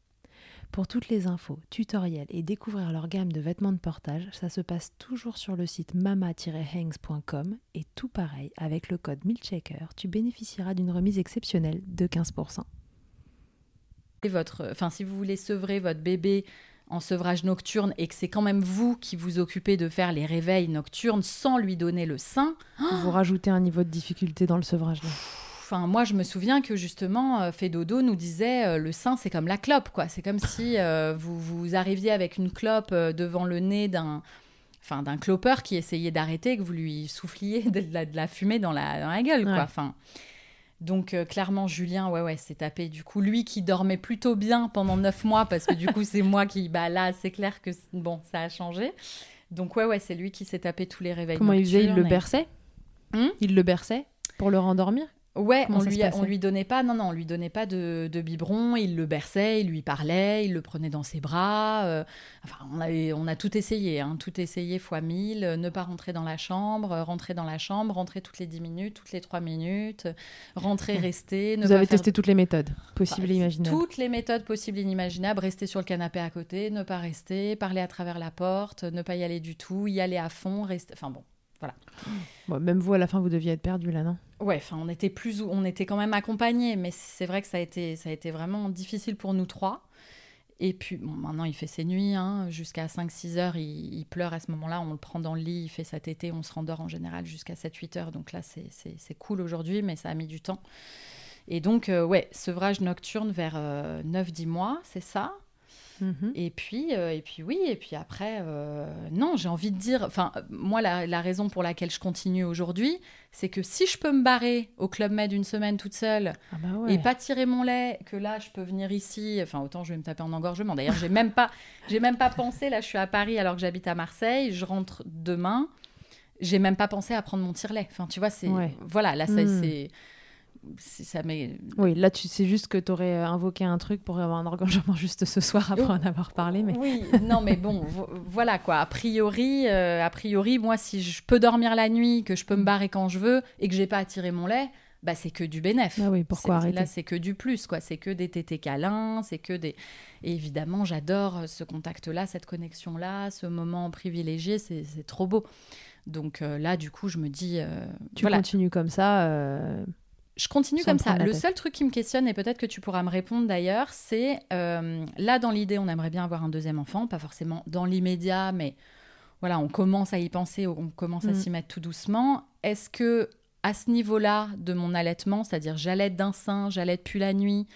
Pour toutes les infos, tutoriels et découvrir leur gamme de vêtements de portage, ça se passe toujours sur le site mama-hangs.com et tout pareil, avec le code MILCHECKER, tu bénéficieras d'une remise exceptionnelle de 15%. Et votre, enfin, si vous voulez sevrer votre bébé en sevrage nocturne et que c'est quand même vous qui vous occupez de faire les réveils nocturnes sans lui donner le sein, Vous rajoutez un niveau de difficulté dans le sevrage. Là. Enfin, moi, je me souviens que justement, euh, Fedodo nous disait euh, le sein, c'est comme la clope, quoi. C'est comme si euh, vous, vous arriviez avec une clope devant le nez d'un, enfin, d'un clopeur qui essayait d'arrêter, que vous lui souffliez de la, de la fumée dans la, dans la gueule, quoi. Ouais. Enfin, donc euh, clairement, Julien, ouais, ouais, s'est tapé. Du coup, lui qui dormait plutôt bien pendant neuf mois, parce que du coup, c'est moi qui, bah là, c'est clair que bon, ça a changé. Donc ouais, ouais, c'est lui qui s'est tapé tous les réveils. Comment il faisait? Il le et- berçait? Hum Il le berçait pour le rendormir? Ouais, Comment on lui, on lui donnait pas, non, non, on lui donnait pas de, de biberon, il le berçait, il lui parlait, il le prenait dans ses bras. euh, enfin, on, avait, on a tout essayé, hein, tout essayé fois mille, euh, ne pas rentrer dans la chambre, euh, rentrer dans la chambre, rentrer toutes les 10 minutes, toutes les 3 minutes, rentrer, rester. ne Vous pas avez faire- testé toutes les méthodes possibles Enfin, et imaginables. Toutes les méthodes possibles et inimaginables, rester sur le canapé à côté, ne pas rester, parler à travers la porte, ne pas y aller du tout, y aller à fond, rester. Enfin bon. Bon, même vous, à la fin, vous deviez être perdu là, non? Ouais, enfin, on était plus ou on était quand même accompagnés, mais c'est vrai que ça a été ça a été vraiment difficile pour nous trois. Et puis bon, maintenant il fait ses nuits, hein, jusqu'à 5-6 heures, il, il pleure à ce moment-là, on le prend dans le lit, il fait sa tétée, on se rendort en général jusqu'à 7-8 heures, donc là c'est- cool aujourd'hui, mais ça a mis du temps. Et donc, euh, ouais, sevrage nocturne vers 9-10 mois, c'est ça? Mhm. Et puis, euh, et puis oui, et puis après, euh, non, j'ai envie de dire, enfin, moi, la, la raison pour laquelle je continue aujourd'hui, c'est que si je peux me barrer au Club Med une semaine toute seule Ah bah ouais. et pas tirer mon lait, que là, je peux venir ici, enfin, autant je vais me taper en engorgement. D'ailleurs, j'ai même pas, j'ai même pas pensé, là, je suis à Paris alors que j'habite à Marseille, je rentre demain, j'ai même pas pensé à prendre mon tire-lait. Enfin, tu vois, c'est, Ouais. voilà, là, ça, Hmm. c'est, c'est- ça m'est, Oui, là, tu sais juste que tu aurais invoqué un truc pour avoir un engorgement juste ce soir après Oh. en avoir parlé. Mais... Oui, non, mais bon, vo- voilà quoi. A priori, euh, a priori, moi, si je peux dormir la nuit, que je peux me barrer quand je veux et que j'ai pas à tirer mon lait, bah c'est que du bénéf. Ah oui, pourquoi arrêter Là, c'est que du plus, quoi. C'est que des tétés câlins, c'est que des. Et évidemment, j'adore ce contact-là, cette connexion-là, ce moment privilégié, c'est c'est trop beau. Donc euh, là, du coup, je me dis, euh, Tu voilà, continues comme ça. euh, je continue Sans comme ça. Le seul truc qui me questionne, et peut-être que tu pourras me répondre d'ailleurs, c'est euh, là, dans l'idée, on aimerait bien avoir un deuxième enfant, pas forcément dans l'immédiat, mais voilà, on commence à y penser, on commence à Mm. s'y mettre tout doucement. Est-ce que à ce niveau-là de mon allaitement, c'est-à-dire j'allaite d'un sein, j'allaite plus la nuit,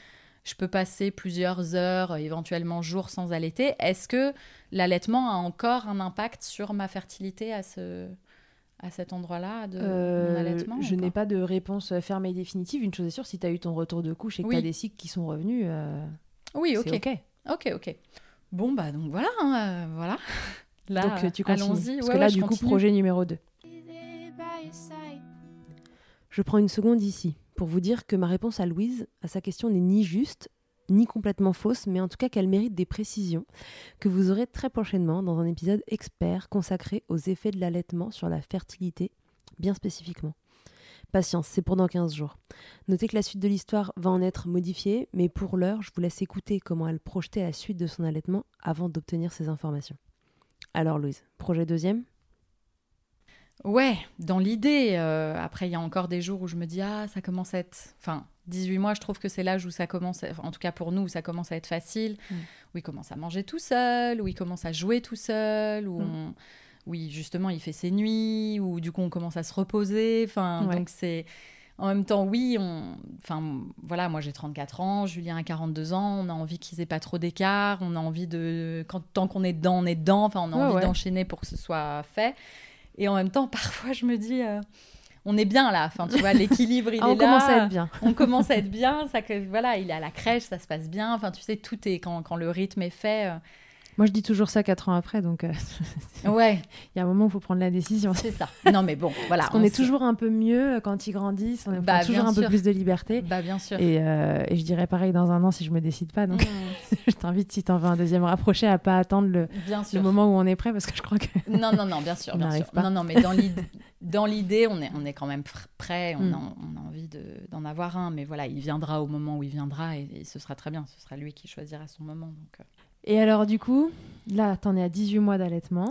je peux passer plusieurs heures, éventuellement jours sans allaiter, est-ce que l'allaitement a encore un impact sur ma fertilité à ce à cet endroit-là de mon euh, allaitement je n'ai pas de réponse fermée et définitive. Une chose est sûre, si tu as eu ton retour de couche et que Oui. tu as des cycles qui sont revenus, euh, Oui, ok. OK. Ok, ok. Bon, bah donc voilà, hein, euh, voilà. Là, Donc euh, tu continues. Parce Ouais, que là, ouais, du coup, projet numéro 2. Je prends une seconde ici pour vous dire que ma réponse à Louise à sa question n'est ni juste ni complètement fausse, mais en tout cas qu'elle mérite des précisions que vous aurez très prochainement dans un épisode expert consacré aux effets de l'allaitement sur la fertilité, bien spécifiquement. Patience, c'est pour dans 15 jours. Notez que la suite de l'histoire va en être modifiée, mais pour l'heure, je vous laisse écouter comment elle projetait la suite de son allaitement avant d'obtenir ces informations. Alors Louise, projet deuxième? Ouais, dans l'idée. euh, après, il y a encore des jours où je me dis, ah, ça commence à être. Enfin, 18 mois, je trouve que c'est l'âge où ça commence, à- en tout cas pour nous, où ça commence à être facile, Mm. où il commence à manger tout seul, où il commence à jouer tout seul, où, Mm. on- justement, il fait ses nuits, ou du coup, on commence à se reposer. Enfin, Ouais. donc c'est. En même temps, oui, on... enfin, voilà, moi j'ai 34 ans, Julien a 42 ans, on a envie qu'ils aient pas trop d'écart, on a envie de. Quand, tant qu'on est dedans, on est dedans, enfin, on a Ouais, envie ouais. d'enchaîner pour que ce soit fait. Et en même temps, parfois, je me dis, euh, on est bien là, enfin, tu vois, l'équilibre, il Ah, est on commence là à être bien. on commence à être bien, ça que voilà, il est à la crèche, ça se passe bien. Enfin, tu sais, tout est quand, quand le rythme est fait. Moi, je dis toujours ça quatre ans après, donc euh, ouais, il y a un moment où il faut prendre la décision. c'est ça. Non, mais bon, voilà. Parce qu'on est toujours un peu mieux quand ils grandissent, on Bah, a toujours bien un peu plus de liberté. Bah bien sûr. Et, euh, et je dirais pareil dans un an si je me décide pas. Donc, Mmh, je t'invite, si t'en veux un deuxième rapproché, à pas attendre le, bien le sûr. moment où on est prêt, parce que je crois que. Non, non, non, bien sûr, On bien sûr. pas. Non, non, mais dans l'idée, dans l'idée, on est, on est quand même pr- prêt. On, Mm. a, on a envie de- d'en avoir un, mais voilà, il viendra au moment où il viendra et, et ce sera très bien. Ce sera lui qui choisira son moment. Donc. euh. Et alors, du coup, là, t'en es à 18 mois d'allaitement.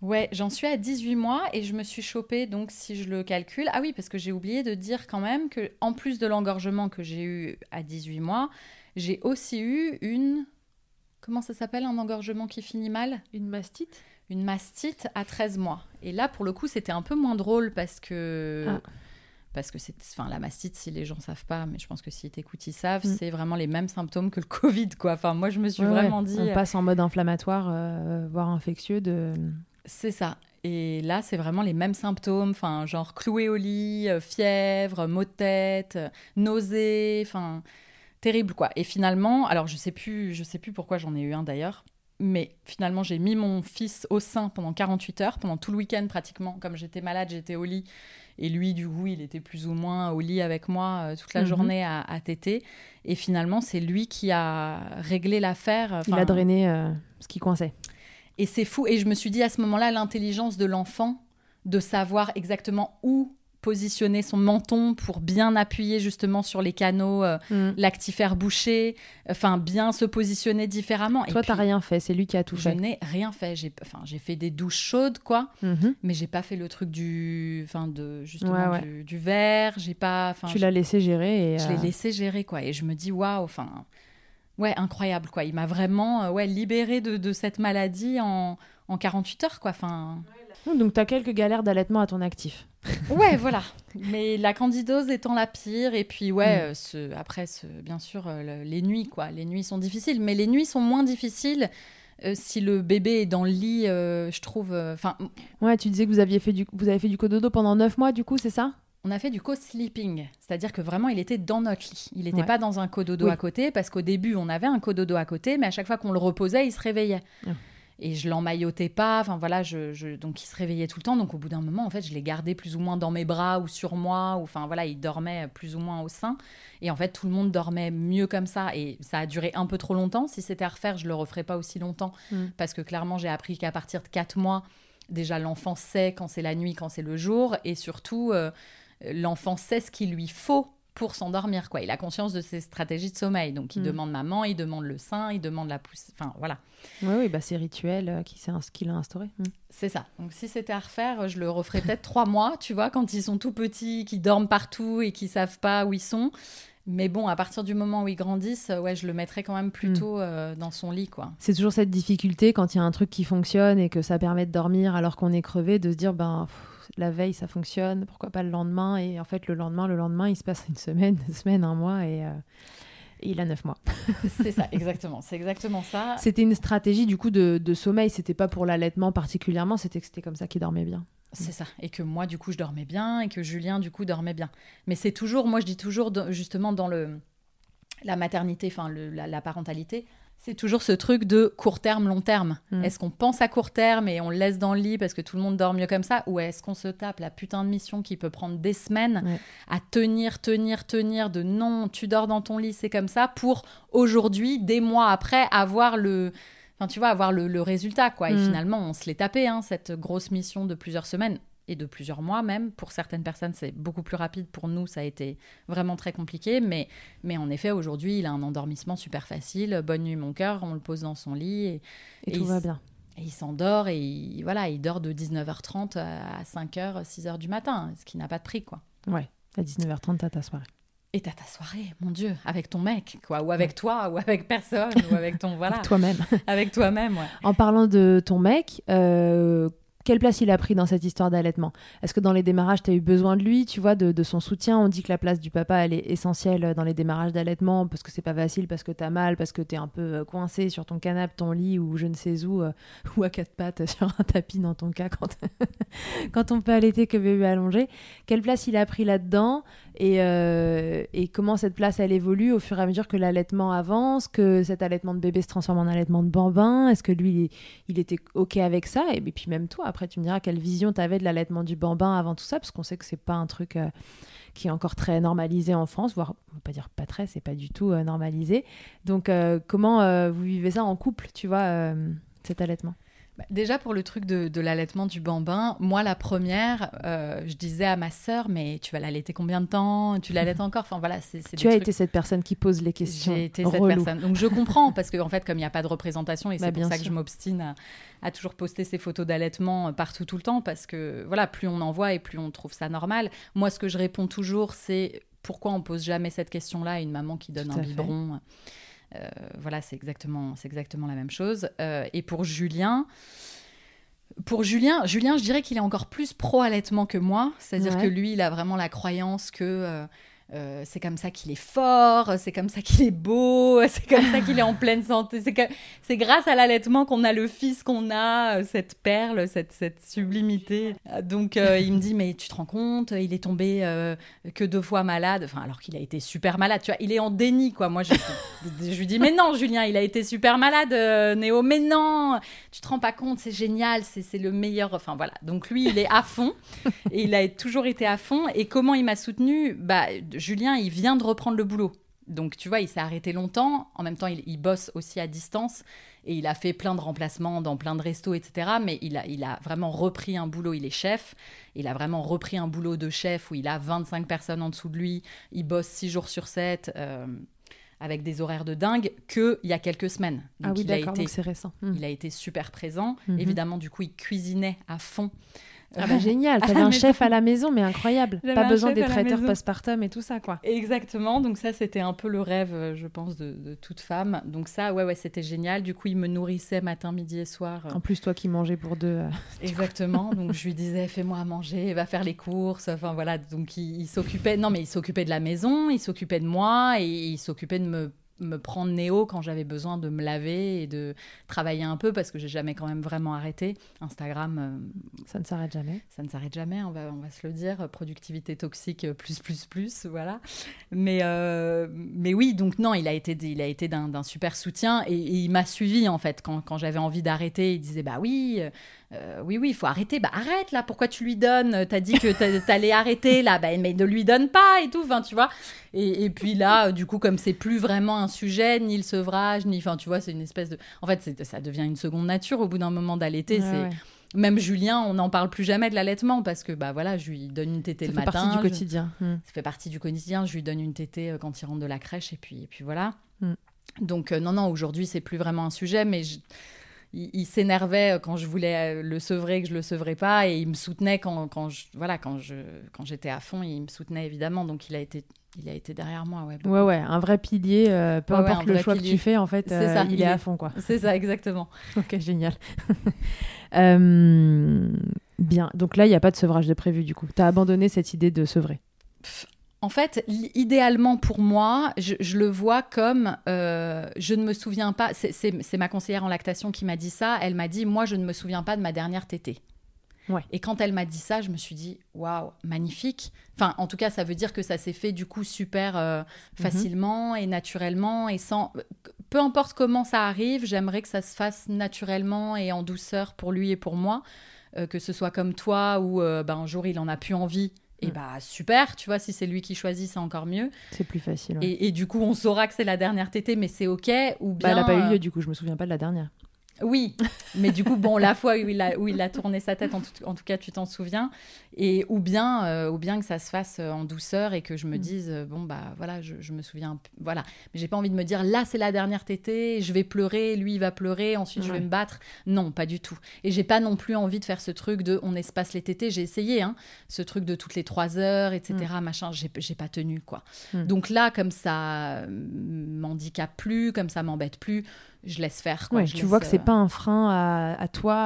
Ouais, j'en suis à 18 mois et je me suis chopée, donc si je le calcule. Ah oui, parce que j'ai oublié de dire quand même que, en plus de l'engorgement que j'ai eu à 18 mois, j'ai aussi eu une. Comment ça s'appelle un engorgement qui finit mal? Une mastite Une mastite à 13 mois. Et là, pour le coup, c'était un peu moins drôle parce que. Ah. Parce que c'est, enfin, la mastite, si les gens savent pas, mais je pense que s'ils t'écoutent, ils savent, Mm. c'est vraiment les mêmes symptômes que le Covid, quoi. Enfin, moi, je me suis Ouais, vraiment ouais. dit. euh, On passe en mode inflammatoire, euh, voire infectieux. De... C'est ça. Et là, c'est vraiment les mêmes symptômes, enfin, genre cloué au lit, euh, fièvre, maux de tête, euh, nausées, enfin, terrible quoi. Et finalement, alors je sais plus, je sais plus pourquoi j'en ai eu un d'ailleurs, mais finalement, j'ai mis mon fils au sein pendant 48 heures, pendant tout le week-end pratiquement. Comme j'étais malade, j'étais au lit. Et lui, du coup, il était plus ou moins au lit avec moi euh, toute la Mhm. journée à, à téter. Et finalement, c'est lui qui a réglé l'affaire. Il a drainé euh, ce qui coinçait. et c'est fou. Et je me suis dit à ce moment-là, l'intelligence de l'enfant, de savoir exactement où positionner son menton pour bien appuyer justement sur les canaux euh, Mm. lactifères bouchés, enfin bien se positionner différemment. Toi, t'as rien fait, c'est lui qui a tout Je fait. n'ai rien fait. J'ai, enfin, j'ai fait des douches chaudes, quoi, Mhm. mais j'ai pas fait le truc du, enfin, de justement Ouais, ouais. Du, du verre. J'ai pas, enfin, Tu l'as laissé gérer et. je euh, l'ai laissé gérer quoi et je me dis waouh enfin ouais incroyable quoi il m'a vraiment euh, ouais libéré de, de cette maladie en, en 48 heures quoi enfin Donc, t'as quelques galères d'allaitement à ton actif. ouais voilà mais la candidose étant la pire et puis ouais Mm. euh, ce, après ce, bien sûr euh, le- les nuits quoi les nuits sont difficiles mais les nuits sont moins difficiles euh, si le bébé est dans le lit euh, je trouve enfin Ouais, tu disais que vous, aviez fait du... vous avez fait du cododo pendant 9 mois, du coup, c'est ça? On a fait du co-sleeping, c'est-à-dire que vraiment il était dans notre lit. Il n'était Ouais. pas dans un cododo Oui. à côté, parce qu'au début on avait un cododo à côté, mais à chaque fois qu'on le reposait, il se réveillait. Ah. Et je l'emmaillotais pas, enfin voilà, je, je- donc il se réveillait tout le temps. Donc au bout d'un moment, en fait, je l'ai gardé plus ou moins dans mes bras ou sur moi, ou enfin voilà, il dormait plus ou moins au sein. Et en fait, tout le monde dormait mieux comme ça. Et ça a duré un peu trop longtemps. Si c'était à refaire, je le referais pas aussi longtemps, Mm. parce que clairement, j'ai appris qu'à partir de 4 mois, déjà l'enfant sait quand c'est la nuit, quand c'est le jour, et surtout euh, l'enfant sait ce qu'il lui faut pour s'endormir quoi. Il a conscience de ses stratégies de sommeil. Donc il Mm. demande maman il demande le sein il demande la pousse enfin voilà. Oui, oui, bah, c'est rituel euh, qui qu'il a instauré. Mm. c'est ça. Donc si c'était à refaire je le referais peut-être trois mois tu vois quand ils sont tout petits qui dorment partout et qui savent pas où ils sont. Mais bon à partir du moment où ils grandissent euh, ouais je le mettrais quand même plutôt euh, dans son lit quoi. C'est toujours cette difficulté quand il y a un truc qui fonctionne et que ça permet de dormir alors qu'on est crevé, de se dire ben pff, la veille ça fonctionne, pourquoi pas le lendemain? Et en fait, le lendemain, le lendemain, il se passe une semaine, deux semaines, un mois et, euh, et il a neuf mois. c'est ça exactement c'est exactement ça C'était une stratégie du coup de, de sommeil, c'était pas pour l'allaitement particulièrement, c'était que c'était comme ça qu'il dormait bien. C'est ça. Et que moi, du coup, je dormais bien et que Julien, du coup, dormait bien. Mais c'est toujours, moi, je dis toujours, justement, dans le, la maternité, enfin, la parentalité, c'est toujours ce truc de court terme, long terme. Mm. Est-ce qu'on pense à court terme et on le laisse dans le lit parce que tout le monde dort mieux comme ça Ou est-ce qu'on se tape la putain de mission qui peut prendre des semaines Ouais. à tenir, tenir, tenir de non, tu dors dans ton lit, c'est comme ça, pour aujourd'hui, des mois après, avoir le. Enfin, tu vois, avoir le, le résultat, quoi. Et Mm. finalement, on se l'est tapé, hein, cette grosse mission de plusieurs semaines et de plusieurs mois même. Pour certaines personnes, c'est beaucoup plus rapide. Pour nous, ça a été vraiment très compliqué. Mais, mais en effet, aujourd'hui, il a un endormissement super facile. Bonne nuit, mon cœur. On le pose dans son lit et, Et, Et tout il va bien. et il s'endort. Et il, voilà, il dort de 19h30 à 5h, 6h du matin, ce qui n'a pas de prix, quoi. Ouais, à 19h30, t'as ta soirée. Et t'as ta soirée, mon Dieu, avec ton mec, quoi, ou avec toi, ou avec personne, ou avec ton voilà, Toi-même. avec toi-même, ouais. En parlant de ton mec, euh, quelle place il a pris dans cette histoire d'allaitement? Est-ce que dans les démarrages, tu as eu besoin de lui, tu vois, de, son soutien? On dit que la place du papa, elle est essentielle dans les démarrages d'allaitement parce que c'est pas facile, parce que tu as mal, parce que tu es un peu euh, coincé sur ton canapé, ton lit ou je ne sais où, euh, ou à quatre pattes sur un tapis dans ton cas quand, quand on peut allaiter que bébé allongé. Quelle place il a pris là-dedans? Euh, et, comment cette place elle évolue au fur et à mesure que l'allaitement avance, que cet allaitement de bébé se transforme en allaitement de bambin? Est-ce que lui, il, était OK avec ça? Et, puis même toi, après, tu me diras quelle vision tu avais de l'allaitement du bambin avant tout ça, parce qu'on sait que c'est pas un truc euh, qui est encore très normalisé en France, voire on pas dire pas très, c'est pas du tout euh, normalisé. Donc comment vous vivez ça en couple, tu vois, cet allaitement? Bah, déjà pour le truc de, l'allaitement du bambin, moi la première, euh, je disais à ma sœur, mais tu vas l'allaiter combien de temps? Tu l'allaites encore? Enfin voilà, c'est. Tu as été cette personne qui pose les questions. J'ai été cette personne. Donc je comprends parce que en fait, comme il n'y a pas de représentation, et bah, c'est pour ça que je m'obstine à, toujours poster ces photos d'allaitement euh, partout tout le temps parce que voilà, plus on en voit et plus on trouve ça normal. Moi, ce que je réponds toujours, c'est pourquoi on pose jamais cette question-là à une maman qui donne un biberon? Voilà, c'est exactement, c'est exactement la même chose. Euh, et pour Julien, pour Julien, Julien, je dirais qu'il est encore plus pro-allaitement que moi. C'est-à-dire que lui, il a vraiment la croyance que euh, c'est comme ça qu'il est fort, c'est comme ça qu'il est beau, c'est comme ça qu'il est en pleine santé. C'est grâce à l'allaitement qu'on a le fils qu'on a, euh, cette perle, cette, cette sublimité. Donc euh, il me dit, mais tu te rends compte, il est tombé que deux fois malade, enfin, alors qu'il a été super malade. Tu vois, il est en déni, quoi. Moi, je, je lui dis, mais non, Julien, il a été super malade, Néo, mais non, tu te rends pas compte, c'est génial, c'est le meilleur. Enfin voilà. Donc lui, il est à fond et il a toujours été à fond. Et comment il m'a soutenu Bah, Julien, il vient de reprendre le boulot. Donc, tu vois, il s'est arrêté longtemps. En même temps, il, bosse aussi à distance et il a fait plein de remplacements dans plein de restos, etc. Mais il a, il a vraiment repris un boulot. Il est chef. Il a vraiment repris un boulot de chef où il a 25 personnes en dessous de lui. Il bosse 6 jours sur 7. Euh, avec des horaires de dingue qu'il y a quelques semaines. ah oui, donc c'est récent. Il a été super présent. Mhm. Évidemment, du coup, il cuisinait à fond. Ah bah génial, t'avais un chef à la maison, mais incroyable. Pas besoin des traiteurs postpartum et tout ça, quoi. Exactement, donc ça c'était un peu le rêve, euh, je pense, de, toute femme. Donc ça, ouais, ouais, c'était génial. Du coup, il me nourrissait matin, midi et soir. En plus, toi qui mangeais pour deux. Euh, Exactement, donc je lui disais, fais-moi à manger, va faire les courses. Enfin voilà, donc il, il s'occupait, non mais il s'occupait de la maison, il s'occupait de moi et il s'occupait de me me prendre Néo quand j'avais besoin de me laver et de travailler un peu parce que j'ai jamais quand même vraiment arrêté. Instagram, euh, ça ne s'arrête jamais. Ça ne s'arrête jamais, on va, on va se le dire. Productivité toxique plus plus plus, voilà. Mais euh, mais oui, donc non, il a été il a été d'un super soutien et, il m'a suivi en fait quand, quand j'avais envie d'arrêter. Il disait bah oui. Euh, oui, oui, il faut arrêter. Bah arrête là, pourquoi tu lui donnes? T'as dit que t'allais arrêter là, bah, mais ne lui donne pas et tout, enfin tu vois. Et, puis là, du coup, comme c'est plus vraiment un sujet, ni le sevrage, ni, enfin tu vois, c'est une espèce de. En fait, ça devient une seconde nature au bout d'un moment d'allaiter. c'est Même Julien, on n'en parle plus jamais de l'allaitement parce que bah voilà, je lui donne une tétée le matin. Ça fait partie du quotidien. Hmm. Ça fait partie du quotidien. Je lui donne une tétée euh, quand il rentre de la crèche et puis, et puis voilà. Hmm. Donc euh, non, non, aujourd'hui, c'est plus vraiment un sujet, mais je il, s'énervait quand je voulais le sevrer, que je le sevrais pas, et il me soutenait quand, quand je, voilà, quand je, quand j'étais à fond, il me soutenait évidemment. Donc il a été, il a été derrière moi, ouais. Ouais, ouais, un vrai pilier. Euh, peu importe le choix que tu fais, en fait, euh, ça, il, est, à fond, quoi. C'est ça, exactement. ok, génial. Euh, bien. Donc là, il n'y a pas de sevrage de prévu, du coup. Tu as abandonné cette idée de sevrer. En fait, idéalement pour moi, je, le vois comme euh, je ne me souviens pas. C'est ma conseillère en lactation qui m'a dit ça. Elle m'a dit Moi, je ne me souviens pas de ma dernière tétée. Et quand elle m'a dit ça, je me suis dit Waouh, magnifique. Enfin, en tout cas, ça veut dire que ça s'est fait du coup super euh, mhm. facilement et naturellement et sans. Peu importe comment ça arrive, j'aimerais que ça se fasse naturellement et en douceur pour lui et pour moi. Euh, que ce soit comme toi où ben, un jour il en a plus envie et mm. bah super, tu vois, si c'est lui qui choisit, c'est encore mieux. C'est plus facile. Et, du coup, on saura que c'est la dernière tétée, mais c'est ok. Ou bien. Bah, elle n'a pas eu lieu, du coup, je me souviens pas de la dernière. Oui, mais du coup, bon, la fois où il a, où il a tourné sa tête, en tout, cas, tu t'en souviens. Et ou bien, euh, ou bien que ça se fasse euh, en douceur et que je me mm. dise, euh, bon, bah voilà, je, me souviens. Voilà. Mais j'ai pas envie de me dire, là, c'est la dernière tétée, je vais pleurer, lui, il va pleurer, ensuite, je vais me battre. Non, pas du tout. Et j'ai pas non plus envie de faire ce truc de on espace les tétés. J'ai essayé, hein, ce truc de toutes les trois heures, etc., mm. machin. J'ai pas tenu, quoi. Mm. Donc là, comme ça m'handicape plus, comme ça m'embête plus, je laisse faire. Quoi. Ouais, Je tu vois que c'est euh, pas un frein à, à toi,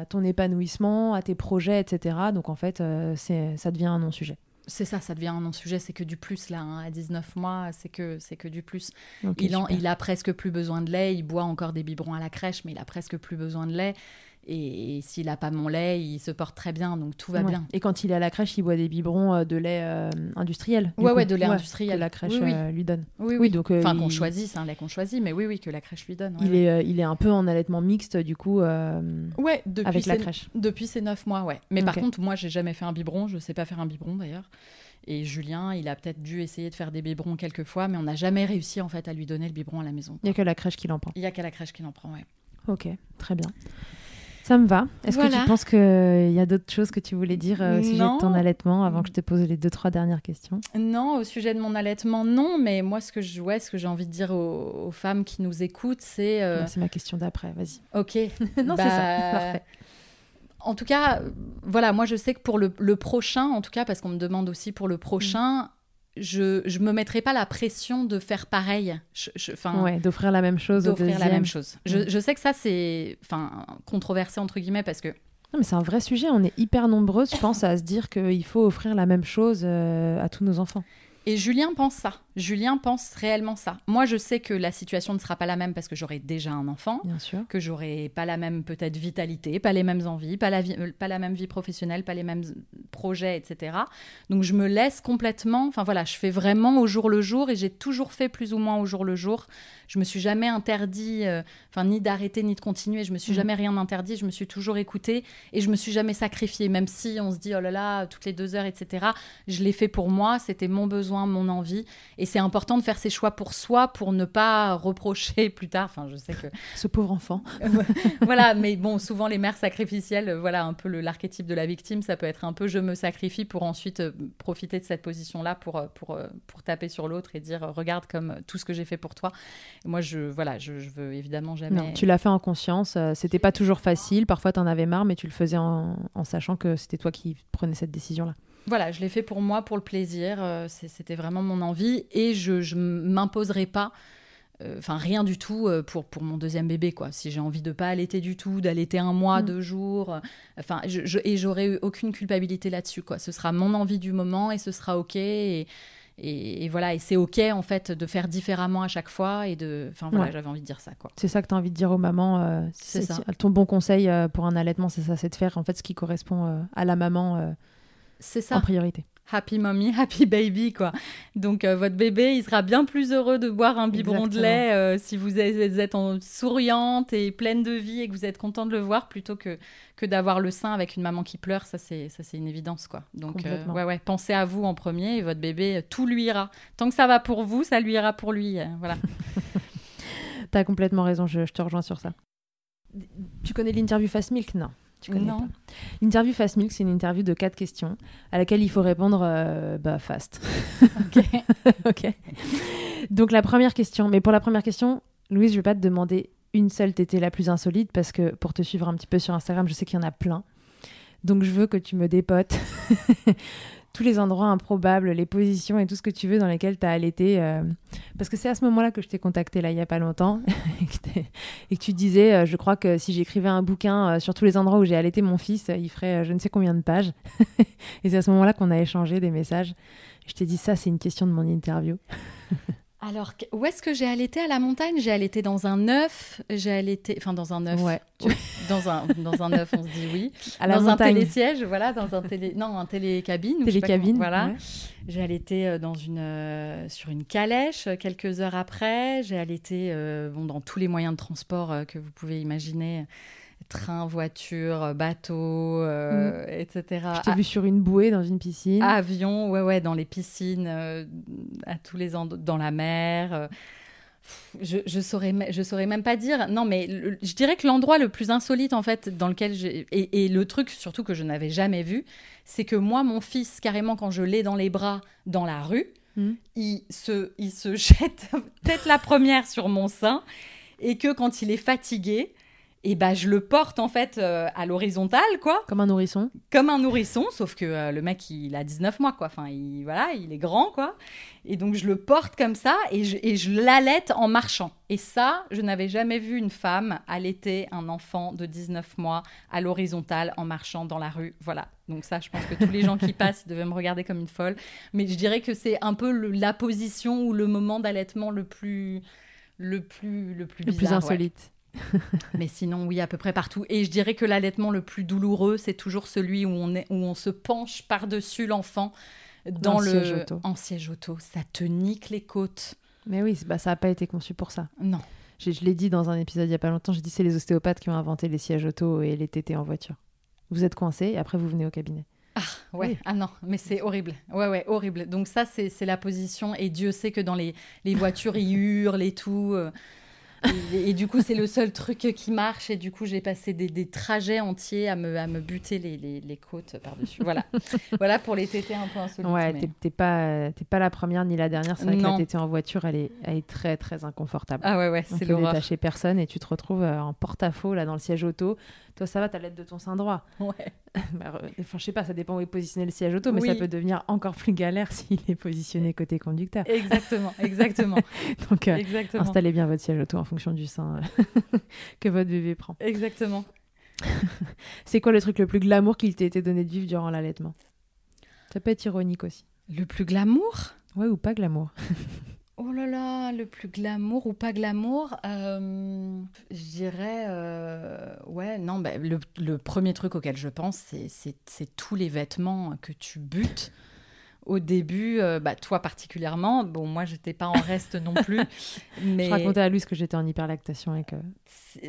à ton épanouissement, à tes projets, etc. Donc en fait, euh, c'est, ça devient un non-sujet. C'est ça, ça devient un non-sujet, c'est que du plus là, hein, à 19 mois, c'est que, c'est que du plus. Il, en- il a presque plus besoin de lait, il boit encore des biberons à la crèche, mais il a presque plus besoin de lait. Et, et s'il a pas mon lait, il se porte très bien, donc tout va Ouais. bien. Et quand il est à la crèche, il boit des biberons euh, de lait euh, industriel. du Ouais, coup. ouais, de lait industriel. Que la crèche Oui, oui. euh, lui donne. Oui, Oui, oui. donc euh, Enfin, il, qu'on choisit, c'est un lait qu'on choisit, mais oui, oui, que la crèche lui donne. ouais, il est, il est un peu en allaitement mixte, du coup, Ouais, depuis avec la crèche. Depuis ses 9 mois, ouais. Mais par contre, moi, j'ai jamais fait un biberon. Je sais pas faire un biberon d'ailleurs. Et Julien, il a peut-être dû essayer de faire des biberons quelques fois, mais on n'a jamais réussi en fait à lui donner le biberon à la maison. Il n'y a que la crèche qui l'en prend. Il y a qu'à la crèche qu'il en prend, ouais. Ok, très bien. Ça me va. Est-ce que tu penses qu'il y a d'autres choses que tu voulais dire euh, au sujet de ton allaitement avant que je te pose les deux, trois dernières questions? Non, au sujet de mon allaitement, non. Mais moi, ce que je, ouais, ce que j'ai envie de dire aux, aux femmes qui nous écoutent, c'est euh, C'est ma question d'après, vas-y. ok. non, c'est bah, ça. Parfait. En tout cas, euh, voilà, moi je sais que pour le, le prochain, en tout cas, parce qu'on me demande aussi pour le prochain, je je me mettrai pas la pression de faire pareil. Je- je- 'fin, Ouais, d'offrir la même chose d'offrir la même chose. Je, je sais que ça c'est controversé entre guillemets parce que Non, mais c'est un vrai sujet. On est hyper nombreux, je pense, à se dire qu'il faut offrir la même chose euh, à tous nos enfants. Et Julien pense ça. Julien pense réellement ça. Moi je sais que la situation ne sera pas la même parce que j'aurai déjà un enfant. Bien sûr. que j'aurai pas la même peut-être vitalité, pas les mêmes envies, pas la, vie- euh, pas la même vie professionnelle, pas les mêmes projets, etc. Donc je me laisse complètement, enfin voilà, je fais vraiment au jour le jour et j'ai toujours fait plus ou moins au jour le jour. Je me suis jamais interdit, euh, enfin ni d'arrêter ni de continuer, je me suis Mhm. jamais rien interdit, je me suis toujours écoutée et je me suis jamais sacrifiée, même si on se dit oh là là, toutes les deux heures, etc. Je l'ai fait pour moi, c'était mon besoin, mon envie et c'est important de faire ses choix pour soi pour ne pas reprocher plus tard, enfin je sais que Ce pauvre enfant. voilà, mais bon, souvent les mères sacrificielles, euh, voilà, un peu l'archétype de la victime, ça peut être un peu je me sacrifie pour ensuite euh, profiter de cette position-là pour, euh, pour, pour taper sur l'autre et dire regarde comme tout ce que j'ai fait pour toi. Et moi, je, voilà, je, je veux évidemment jamais. Non, tu l'as fait en conscience. c'était pas toujours facile. Parfois, tu en avais marre, mais tu le faisais en, en sachant que c'était toi qui prenais cette décision-là. Voilà, je l'ai fait pour moi, pour le plaisir. euh, C'était vraiment mon envie et je je m'imposerai pas. euh, Enfin, rien du tout euh, pour, pour mon deuxième bébé, quoi. Si j'ai envie de pas allaiter du tout, d'allaiter un mois, Mm. deux jours, enfin, je, je- et j'aurai eu aucune culpabilité là-dessus, quoi. Ce sera mon envie du moment et ce sera ok. Et, et, et voilà, et c'est ok en fait de faire différemment à chaque fois et de, enfin voilà, Ouais. j'avais envie de dire ça, quoi. C'est ça que tu as envie de dire aux mamans. euh, C'est ça. Ton bon conseil euh, pour un allaitement, c'est ça c'est de faire en fait ce qui correspond euh, à la maman C'est en ça. priorité. Happy mommy, happy baby, quoi. Donc, euh, votre bébé, il sera bien plus heureux de boire un biberon de lait euh, si vous êtes, êtes en souriante et pleine de vie et que vous êtes content de le voir plutôt que, que d'avoir le sein avec une maman qui pleure. Ça, c'est, ça, c'est une évidence, quoi. Donc, euh, ouais, ouais, pensez à vous en premier et votre bébé, tout lui ira. Tant que ça va pour vous, ça lui ira pour lui. euh, voilà. Tu as complètement raison, je, je te rejoins sur ça. Tu connais l'interview Fast Milk? Non. Tu connais Non. pas. L'interview Fast Milk, c'est une interview de quatre questions à laquelle il faut répondre euh, bah, fast. Ok. ok. Donc la première question, mais pour la première question, Louise, je vais pas te demander une seule tétée la plus insolite parce que pour te suivre un petit peu sur Instagram, je sais qu'il y en a plein. Donc je veux que tu me dépotes tous les endroits improbables, les positions et tout ce que tu veux dans lesquels tu as allaité. euh, parce que c'est à ce moment-là que je t'ai contacté, là, il y a pas longtemps, et que, tu disais, euh, je crois que si j'écrivais un bouquin euh, sur tous les endroits où j'ai allaité mon fils, il ferait je ne sais combien de pages. et c'est à ce moment-là qu'on a échangé des messages. Je t'ai dit, ça, c'est une question de mon interview. Alors, où est-ce que j'ai allaité à la montagne? J'ai allaité dans un œuf. J'ai allaité, enfin, dans un œuf. Ouais. Dans un, dans un œuf, on se dit oui. À la dans montagne. un télésiège, voilà, dans un télé, non, un télécabine. Télécabine. comment- voilà. ouais. J'ai allaité euh, dans une, euh, sur une calèche euh, quelques heures après. J'ai allaité euh, bon, dans tous les moyens de transport euh, que vous pouvez imaginer train, voiture, euh, bateau, euh, etc. Je t'ai vu sur une bouée dans une piscine. A- Avion, ouais, ouais, dans les piscines, euh, à tous les endroits, dans la mer. euh, je, je saurais, je saurais même pas dire. Non, mais le- je dirais que l'endroit le plus insolite, en fait, dans lequel j'ai. Et, et le truc, surtout, que je n'avais jamais vu, c'est que moi, mon fils, carrément, quand je l'ai dans les bras dans la rue, Mhm. il, se, il se jette tête la première sur mon sein. Et que quand il est fatigué, et bah je le porte en fait euh, à l'horizontale quoi. Comme un nourrisson. comme un nourrisson sauf que euh, le mec il a 19 mois quoi. Enfin il voilà il est grand quoi. Et donc je le porte comme ça et je, et je l'allaite en marchant. Et ça je n'avais jamais vu une femme allaiter un enfant de 19 mois à l'horizontale en marchant dans la rue. Voilà. Donc ça je pense que tous les gens qui passent ils devaient me regarder comme une folle. Mais je dirais que c'est un peu le- la position ou le moment d'allaitement le plus le plus le plus Le plus bizarre, ouais. Mais sinon, oui, à peu près partout. Et je dirais que l'allaitement le plus douloureux, c'est toujours celui où on, est, où on se penche par-dessus l'enfant dans En le siège auto. en siège auto. Ça te nique les côtes. Mais oui, bah, ça n'a pas été conçu pour ça. Non. Je l'ai dit dans un épisode il n'y a pas longtemps, j'ai dit c'est les ostéopathes qui ont inventé les sièges auto et les TT en voiture. Vous êtes coincé et après vous venez au cabinet. Ouais. Oui. Ah non, mais c'est horrible. Ouais, ouais, horrible. Donc ça, c'est c'est la position. Et Dieu sait que dans les, les voitures, ils hurlent et tout. euh, Et, et du coup, c'est le seul truc qui marche. Et du coup, j'ai passé des, des trajets entiers à me, à me buter les, les, les côtes par-dessus. Voilà. voilà pour les tétés un peu insolites. ouais, mais- t'es- pas, pas la première ni la dernière. C'est vrai que Non. la TT en voiture, elle est, elle est très très inconfortable. Ah ouais, ouais, On c'est l'horreur. détacher personne et tu te retrouves euh, en porte-à-faux là dans le siège auto. Toi, ça va, t'as l'aide de ton sein droit. Ouais. Bah, Enfin, je sais pas, ça dépend où est positionné le siège auto, mais Oui. ça peut devenir encore plus galère s'il est positionné côté conducteur. Exactement, exactement, Donc, euh, exactement. installez bien votre siège auto en fonction du sein euh, que votre bébé prend. Exactement. C'est quoi le truc le plus glamour qu'il t'ait été donné de vivre durant l'allaitement? Ça peut être ironique aussi. Le plus glamour? Ouais, ou pas glamour. Oh là là, le plus glamour ou pas glamour euh, Je dirais, euh, ouais, non, bah, le, le premier truc auquel je pense, c'est- tous les vêtements que tu butes. Au début, euh, bah, toi particulièrement, bon, moi, j'étais pas en reste non plus, mais Je racontais à Louise que j'étais en hyperlactation et que.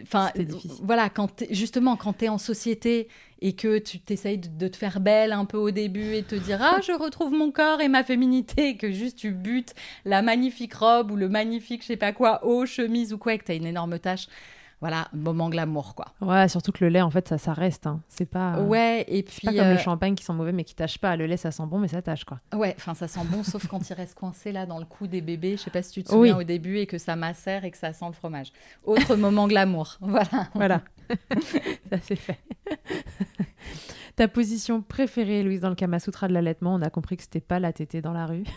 Enfin, C'était difficile. voilà, quand justement, quand tu es en société et que tu t'essayes de, de te faire belle un peu au début et te dire Ah, je retrouve mon corps et ma féminité, et que juste tu butes la magnifique robe ou le magnifique, je sais pas quoi, haut, chemise ou quoi, et que tu as une énorme tache. Voilà, moment glamour, quoi. Ouais, surtout que le lait, en fait, ça, ça reste. hein. C'est pas. ouais, et puis. Pas comme euh, le champagne qui sent mauvais mais qui tâche pas. Le lait, ça sent bon mais ça tâche quoi. Ouais, enfin ça sent bon, sauf quand il reste coincé là dans le cou des bébés. Je sais pas si tu te Oui. souviens au début et que ça macère et que ça sent le fromage. Autre moment glamour, voilà. Voilà. ça c'est fait. Ta position préférée, Louise, dans le Kama Sutra de l'allaitement, on a compris que c'était pas la tétée dans la rue.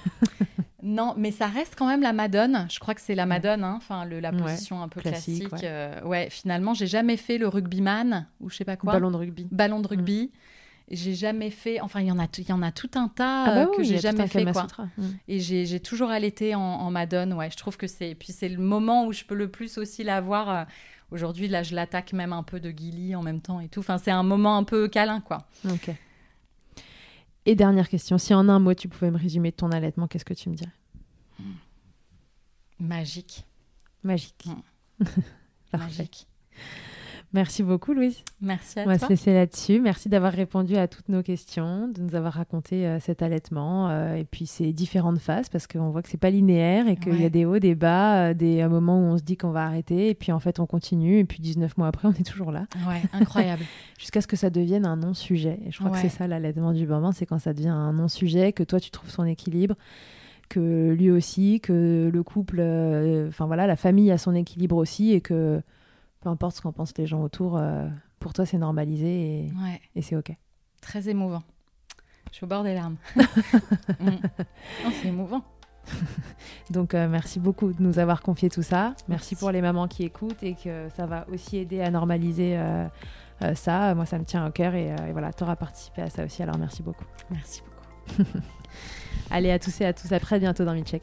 Non, mais ça reste quand même la madone. Je crois que c'est la madone, hein, enfin le- la Ouais, position un peu classique, classique. ouais. Euh, ouais, finalement, j'ai jamais fait le rugbyman ou je sais pas quoi. Ballon de rugby. Ballon de rugby. J'ai jamais fait. Enfin, il y en a, tout- il y en a tout un tas Ah bah euh, oui, que j'ai jamais fait quoi. Mm. Et j'ai toujours allaité en, en madone. Ouais, je trouve que c'est. Puis c'est le moment où je peux le plus aussi l'avoir. euh, Aujourd'hui, là, je l'attaque même un peu de Gilly en même temps et tout. Enfin, c'est un moment un peu câlin, quoi. Ok. Et dernière question, si en un mot tu pouvais me résumer ton allaitement, qu'est-ce que tu me dirais? Magique. Magique. Mm. Magique. Merci beaucoup, Louise. Merci à On va toi. se laisser là-dessus. Merci d'avoir répondu à toutes nos questions, de nous avoir raconté euh, cet allaitement euh, et puis ces différentes phases parce qu'on voit que c'est pas linéaire et qu'il y a des hauts, des bas, euh, des euh, moments où on se dit qu'on va arrêter et puis en fait on continue et puis 19 mois après on est toujours là Ouais, incroyable. jusqu'à ce que ça devienne un non-sujet. Et je crois Ouais. que c'est ça l'allaitement du bambin, c'est quand ça devient un non-sujet, que toi tu trouves son équilibre, que lui aussi, que le couple, euh, enfin voilà, la famille a son équilibre aussi et que peu importe ce qu'en pensent les gens autour, euh, pour toi c'est normalisé et, Ouais. et c'est ok. Très émouvant. Je suis au bord des larmes. Mm. C'est émouvant. Donc euh, merci beaucoup de nous avoir confié tout ça. Merci, Merci. pour les mamans qui écoutent et que ça va aussi aider à normaliser euh, euh, ça. Moi ça me tient au cœur et, et voilà, tu auras participé à ça aussi. Alors merci beaucoup. Merci beaucoup. Allez à tous et à tous à très bientôt dans Milcheck.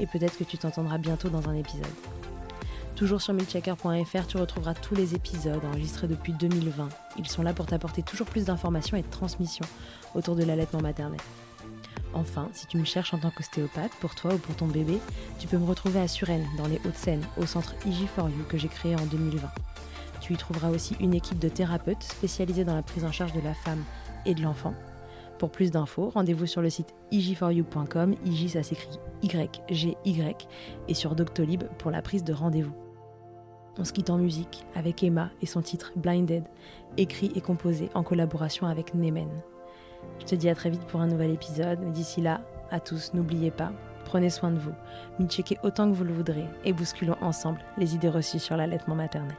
et peut-être que tu t'entendras bientôt dans un épisode. Toujours sur milchecker.fr, tu retrouveras tous les épisodes enregistrés depuis 2020. Ils sont là pour t'apporter toujours plus d'informations et de transmissions autour de l'allaitement maternel. Enfin, si tu me cherches en tant qu'ostéopathe, pour toi ou pour ton bébé, tu peux me retrouver à Suresnes, dans les Hauts-de-Seine, au centre IG4U que j'ai créé en 2020. Tu y trouveras aussi une équipe de thérapeutes spécialisés dans la prise en charge de la femme et de l'enfant. Pour plus d'infos, rendez-vous sur le site ig4u.com, ig ça s'écrit Y-G-Y, et sur Doctolib pour la prise de rendez-vous. On se quitte en musique avec Emma et son titre Blinded, écrit et composé en collaboration avec Nemen. Je te dis à très vite pour un nouvel épisode, mais d'ici là, à tous, n'oubliez pas, prenez soin de vous, checkez autant que vous le voudrez et bousculons ensemble les idées reçues sur l'allaitement maternel.